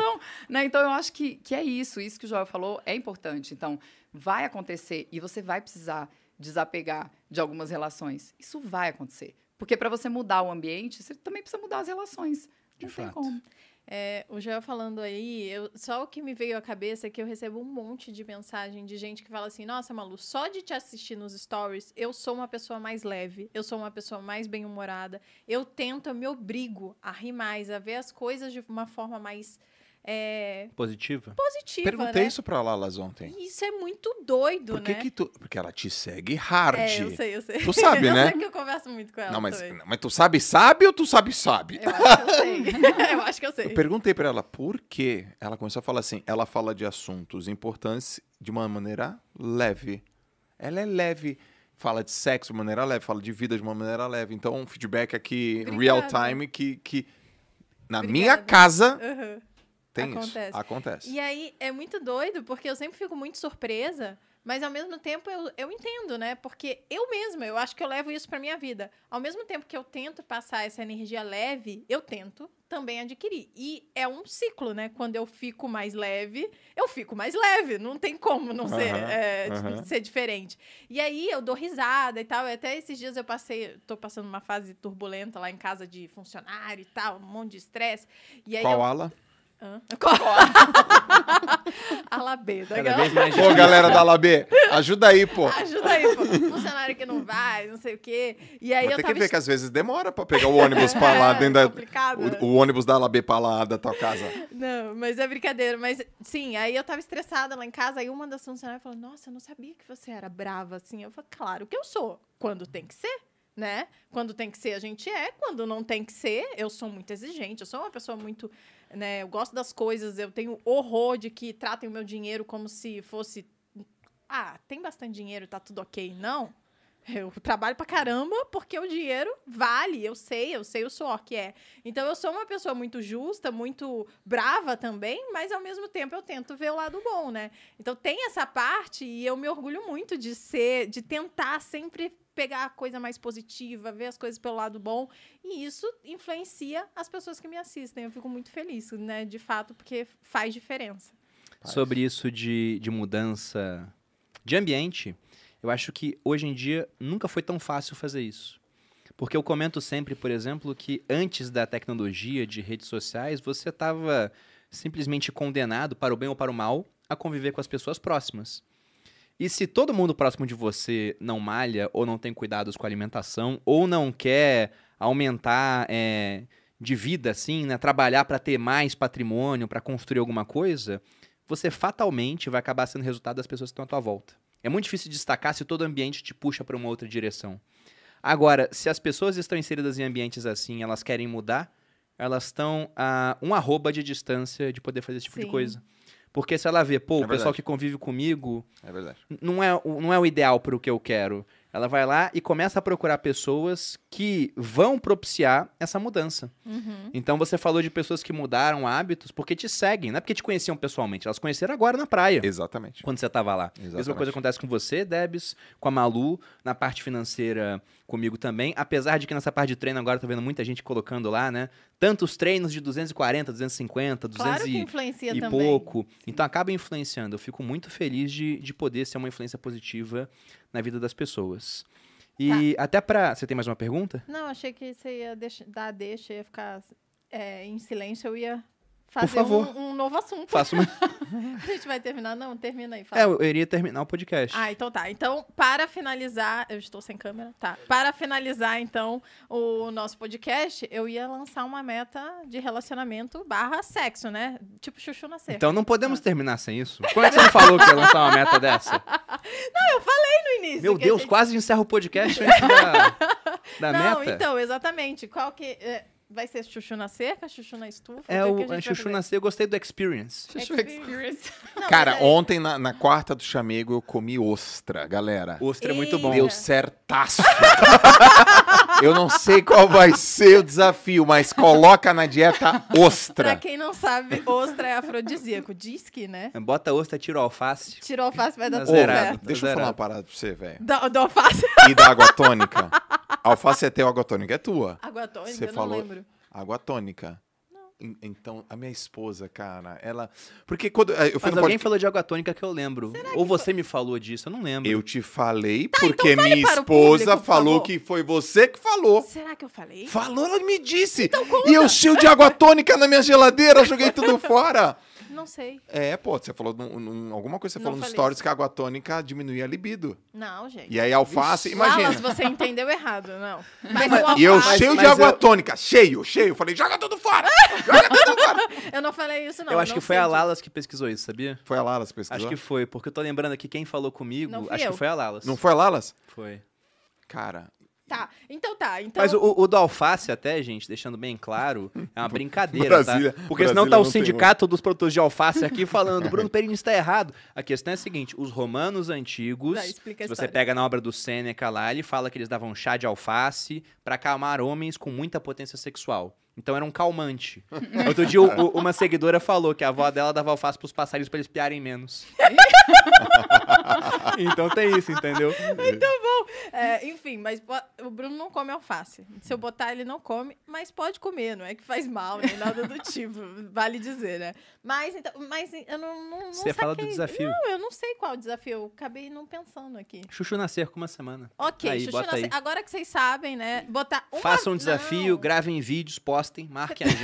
né? Então, eu acho que, que é isso. Isso que o Joel falou é importante. Então, vai acontecer e você vai precisar desapegar de algumas relações. Isso vai acontecer. Porque para você mudar o ambiente, você também precisa mudar as relações. De Não tem fato. como. É, o Joel falando aí, eu- só o que me veio à cabeça é que eu recebo um monte de mensagem de gente que fala assim: Nossa, Malu, só de te assistir nos stories, eu sou uma pessoa mais leve, eu sou uma pessoa mais bem-humorada. Eu tento, eu me obrigo a rir mais, a ver as coisas de uma forma mais é, Positiva? positiva. Perguntei né? isso pra Lalas ontem. Isso é muito doido, Por que né? que tu... Porque ela te segue hard. É, eu sei, eu sei. Tu sabe, eu né? sei que eu converso muito com ela. Não, mas, também. mas tu sabe, sabe ou tu sabe, sabe? Eu acho que eu sei. eu acho que eu sei. Eu perguntei pra ela por quê. Ela começou a falar assim: ela fala de assuntos importantes de uma maneira leve. Ela é leve. Fala de sexo de maneira leve, fala de vida de uma maneira leve. Então, um feedback aqui, Obrigada. real time, que, que na Obrigada. minha casa Aham. Tem Acontece. isso. Acontece. E aí é muito doido, porque eu sempre fico muito surpresa, mas ao mesmo tempo eu, eu entendo, né? Porque eu mesma, eu acho que eu levo isso pra minha vida. Ao mesmo tempo que eu tento passar essa energia leve, eu tento também adquirir. E é um ciclo, né? Quando eu fico mais leve, eu fico mais leve. Não tem como não ser, é, aham. ser diferente. E aí eu dou risada e tal. Até esses dias eu passei, tô passando uma fase turbulenta lá em casa de funcionário e tal, um monte de estresse. Qual eu, ala? Hã? Qual? Alabeda. Cada vez mais Pô, galera da Labê, ajuda aí, pô. Ajuda aí, pô. Funcionário que não vai, não sei o quê. E aí Mas eu tem tava... que ver que às vezes demora pra pegar o ônibus pra lá, É, dentro da, complicado, né? o, o ônibus da Labê pra lá da tua casa. Não, mas é brincadeira. Mas, sim, aí eu tava estressada lá em casa, aí uma das funcionárias falou, nossa, eu não sabia que você era brava assim. Eu falei, claro que eu sou. Quando tem que ser, né? Quando tem que ser, a gente é. Quando não tem que ser, eu sou muito exigente. Eu sou uma pessoa muito, né? Eu gosto das coisas, eu tenho horror de que tratem o meu dinheiro como se fosse... Ah, tem bastante dinheiro, tá tudo ok. Não. Eu trabalho pra caramba porque o dinheiro vale, eu sei, eu sei o suor que é. Então eu sou uma pessoa muito justa, muito brava também, mas ao mesmo tempo eu tento ver o lado bom, né? Então tem essa parte e eu me orgulho muito de ser, de tentar sempre pegar a coisa mais positiva, ver as coisas pelo lado bom, e isso influencia as pessoas que me assistem. Eu fico muito feliz, né, de fato, porque faz diferença. Sobre isso de, de mudança de ambiente, eu acho que hoje em dia nunca foi tão fácil fazer isso. Porque eu comento sempre, por exemplo, que antes da tecnologia de redes sociais, você estava simplesmente condenado, para o bem ou para o mal, a conviver com as pessoas próximas. E se todo mundo próximo de você não malha, ou não tem cuidados com a alimentação, ou não quer aumentar é, de vida, assim, né? Trabalhar para ter mais patrimônio, para construir alguma coisa, você fatalmente vai acabar sendo resultado das pessoas que estão à tua volta. É muito difícil destacar se todo ambiente te puxa para uma outra direção. Agora, se as pessoas estão inseridas em ambientes assim, elas querem mudar, elas estão a um arroba de distância de poder fazer esse tipo de Sim. coisa. Porque se ela vê, pô, É o pessoal que convive comigo É verdade. não é, o- não é o ideal para o que eu quero. Ela vai lá e começa a procurar pessoas que vão propiciar essa mudança. Uhum. Então você falou de pessoas que mudaram hábitos porque te seguem, não é porque te conheciam pessoalmente, elas conheceram agora na praia. Exatamente. Quando você estava lá. Mesma Exatamente. coisa acontece com você, Debs, com a Malu, na parte financeira comigo também. Apesar de que nessa parte de treino agora eu tô vendo muita gente colocando lá, né? Tantos treinos de 240, 250, 200 Claro que e, influencia e pouco. Então acaba influenciando. Eu fico muito feliz de, de poder ser uma influência positiva na vida das pessoas. E Tá. até pra. Você tem mais uma pergunta? Não, achei que você ia deixa, dar deixa, ia ficar é, em silêncio, eu ia fazer favor. Um, um novo assunto. Faço uma. A gente vai terminar? Não, termina aí. fala. é, eu iria terminar o podcast. Ah, então tá. Então, para finalizar, eu estou sem câmera, tá. Para finalizar, então, o nosso podcast, eu ia lançar uma meta de relacionamento barra sexo, né? Tipo chuchu na cerca. Então não podemos terminar sem isso. Como é que você não falou que ia lançar uma meta dessa? no início. Meu Deus, gente- quase encerra o podcast antes da, da Não, meta. então, exatamente. Qual que... é, vai ser chuchu na cerca, chuchu na estufa? É o que a gente vai Chuchu fazer? Nascer, eu gostei do Experience. Chuchu Experience. Não, Cara, aí- ontem na, na quarta do chamego eu comi ostra, galera. O ostra é muito bom. Deu certaço. eu não sei qual vai ser o desafio, mas coloca na dieta Pra ostra. quem não sabe, ostra é afrodisíaco. Diz que, né? Bota ostra, tira o alface. Tirou alface, vai dar Tá tudo certo. Deixa eu falar uma parada pra você, velho. Da, do alface. E da água tônica. Alface é teu, água tônica é tua. Água tônica, Você eu não falou- lembro. Água tônica. En- Então, a minha esposa, cara, ela. Porque quando. eh, Eu fui Mas alguém podcast- falou de água tônica que eu lembro. Ou você me falou disso, eu não lembro. Eu te falei porque então fale minha para o esposa público, falou que foi você que falou. Será que eu falei? Falou, ela me disse. Então conta. e eu cheio de água tônica na minha geladeira, joguei tudo fora. Não sei. É, pô, você falou num- num- alguma coisa você Não falou nos stories isso. que a água tônica diminuía a libido. Não, gente. E aí alface, imagina. Wallace, você entendeu errado, não. Mas E eu alface- cheio mas de água eu- tônica, cheio, cheio. Falei, joga tudo fora! joga tudo fora! Eu não falei isso, não. eu acho não que foi a. Lalas que pesquisou isso, sabia? Foi a Lalas pesquisou? Acho que foi, porque eu tô lembrando aqui quem falou comigo. Acho eu. que foi a Lalas. Não foi a Lalas? Foi. Cara, Tá, então tá. Então, Mas o, o do alface até, gente, deixando bem claro, é uma brincadeira, Brasília- tá? Porque senão Brasília tá o tem sindicato dos produtores de alface aqui falando, Bruno Perini está errado. A questão é a seguinte, os romanos antigos, a se você pega na obra do Sêneca lá, ele fala que eles davam chá de alface pra acalmar homens com muita potência sexual. Então era um calmante. Outro dia o- o- uma seguidora falou que a avó dela dava alface pros passarinhos pra eles piarem menos. então tem isso, entendeu? é, enfim, mas o Bruno não come alface. Se eu botar, ele não come, mas pode comer, não é que faz mal, nem nada do tipo, vale dizer, né? Mas, então, mas eu não, não, não Você fala do saquei. desafio. Não, eu não sei qual o desafio, eu acabei não pensando aqui. Chuchu nascer com uma semana. Ok, Aí, Xuxa bota Nasce- aí. agora que vocês sabem, né? Botar uma... Façam um desafio, Não. gravem vídeos, postem, marquem a gente.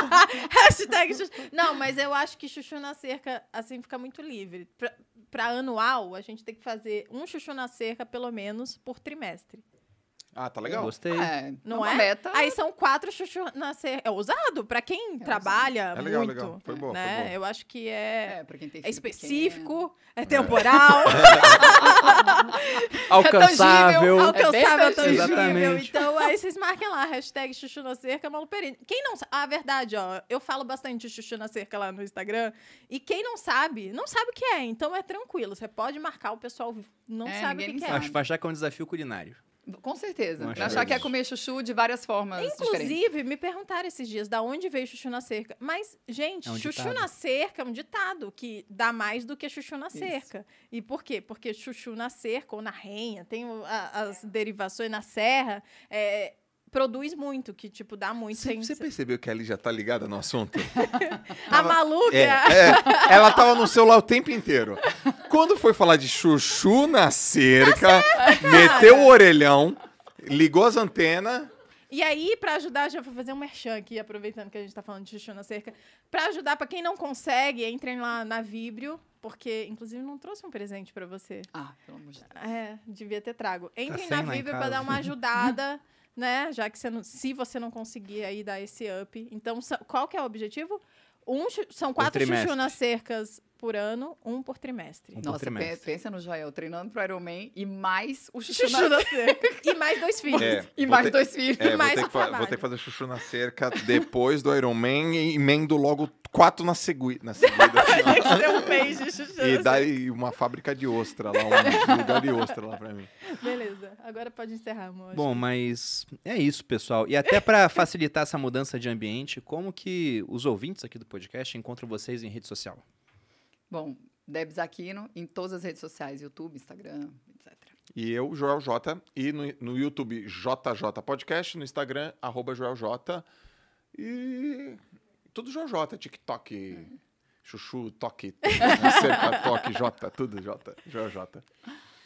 Hashtag Chuchu. Não, mas eu acho que chuchu na cerca, assim, fica muito livre. Pra, pra anual, a gente tem que fazer um chuchu na cerca, pelo menos, por trimestre. Ah, tá legal. Gostei. É, Não é? meta. Aí são quatro chuchu na cerca. É ousado pra quem trabalha É legal, muito. legal. Foi boa, né? foi boa. Eu acho que é, É, pra quem tem é específico, é temporal, Alcançável. É alcançável, bem tangível. Exatamente. Então, aí vocês marquem lá, hashtag chuchu na cerca, Malu Perini. Quem não sabe, a verdade, ó, eu falo bastante de chuchu na cerca lá no Instagram, e quem não sabe, não sabe o que é, então é tranquilo, você pode marcar, o pessoal não É, sabe o que, que é. Acho que vai achar que é um desafio culinário. Com certeza. Vai achar que é comer chuchu de várias formas diferentes. Inclusive, me perguntaram esses dias da onde veio chuchu na cerca. Mas, gente, É um chuchu ditado. na cerca é um ditado que dá mais do que chuchu na cerca. E por quê? Porque chuchu na cerca ou na renha, tem as derivações na serra, é, produz muito, que tipo, dá muito. Você, sem- você percebeu que a Ali já tá ligada no assunto? a maluca. É, é, ela tava no celular o tempo inteiro. Quando foi falar de chuchu na cerca, meteu o orelhão, ligou as antenas. E aí, pra ajudar, já vou fazer um merchan aqui, aproveitando que a gente tá falando de chuchu na cerca. Pra ajudar, pra quem não consegue, entrem lá na Vibrio, porque, inclusive, não trouxe um presente pra você. Ah, pelo amor de Deus. É, devia ter trago. Entrem sem na Vibrio pra casa. dar uma ajudada né? Já que você não, se você não conseguir aí dar esse up. Então, qual que é o objetivo? Um, são quatro chuchu nas cercas por ano, um por trimestre. Um por Nossa, pe- trimestre. pensa no Joel treinando pro Iron Man e mais o chuchu, Chuchu na... cerca. E mais dois filhos. É, E vou mais ter- dois filhos. É, vou mais ter, um que vou ter que fazer chuchu na cerca depois do Iron Man e emendo logo quatro na, segui na seguida. assim. Tem que ser um mês de chuchu e na dá aí uma fábrica de ostra lá, um lugar de ostra lá pra mim. Beleza, agora pode encerrar, amor. Bom, mas é isso, pessoal. E até para facilitar essa mudança de ambiente, como que os ouvintes aqui do podcast encontram vocês em rede social? Bom, Debs Aquino em todas as redes sociais, YouTube, Instagram, etc. E eu, Joel J. E no, no YouTube, JJ Podcast. No Instagram, arroba Joel J. E tudo Joel J. TikTok, chuchu, toque, cerca, toque, J. Tudo J. Joel J.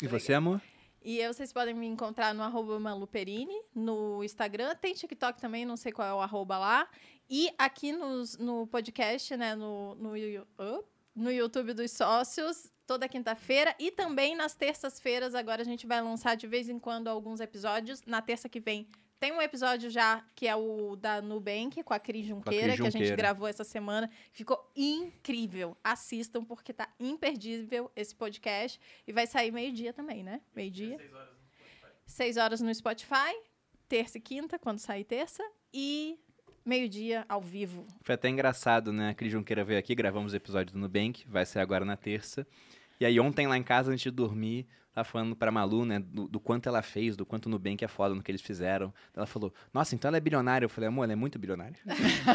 E você, amor? E eu, vocês podem me encontrar no arroba Maluperini, no Instagram. Tem TikTok também, não sei qual é o arroba lá. E aqui nos, no podcast, né, no, no, oh, no YouTube dos sócios, toda quinta-feira. E também nas terças-feiras, agora a gente vai lançar de vez em quando alguns episódios. Na terça que vem tem um episódio já, que é o da Nubank, com a Cris Junqueira, que a gente Junqueira. gravou essa semana. Ficou incrível. Assistam, porque tá imperdível esse podcast. E vai sair meio-dia também, né? Meio-dia. Seis horas no Spotify, terça e quinta, quando sair terça, e meio-dia ao vivo. Foi até engraçado, né? A Cris Junqueira veio aqui, gravamos o episódio do Nubank, vai sair agora na terça. E aí ontem lá em casa, antes de dormir, tava falando pra Malu, né, do, do quanto ela fez, do quanto o Nubank é foda no que eles fizeram. Ela falou, nossa, então ela é bilionária. Eu falei, amor, ela é muito bilionária.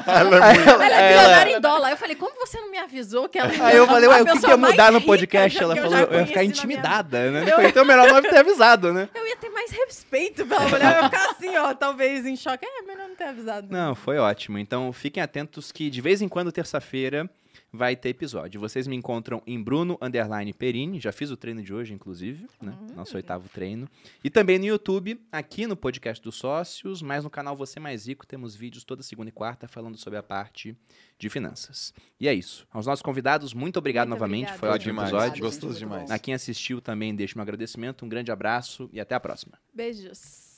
Ela é muito... Ela é bilionária em dólar. Eu falei, como você não me avisou que ela Aí eu falei, a ué, o que, que ia mudar no podcast? Ela eu falou, já eu ia ficar na minha intimidada, né? Eu falei, então melhor não ter avisado, né? Eu ia ter mais respeito pela mulher. Eu ia ficar assim, ó, talvez em choque. É, melhor não ter avisado. Não, foi ótimo. Então fiquem atentos que de vez em quando, terça-feira, vai ter episódio. Vocês me encontram em Bruno Underline Perini. Já fiz o treino de hoje, inclusive, né? Nosso oitavo treino. E também no YouTube, aqui no podcast dos sócios, mas no canal Você Mais Rico, temos vídeos toda segunda e quarta falando sobre a parte de finanças. E é isso. Aos nossos convidados, muito obrigado Muito novamente. obrigada. Foi ótimo demais, episódio. Gostoso demais. A quem assistiu também, deixo meu agradecimento. Um grande abraço e até a próxima. Beijos.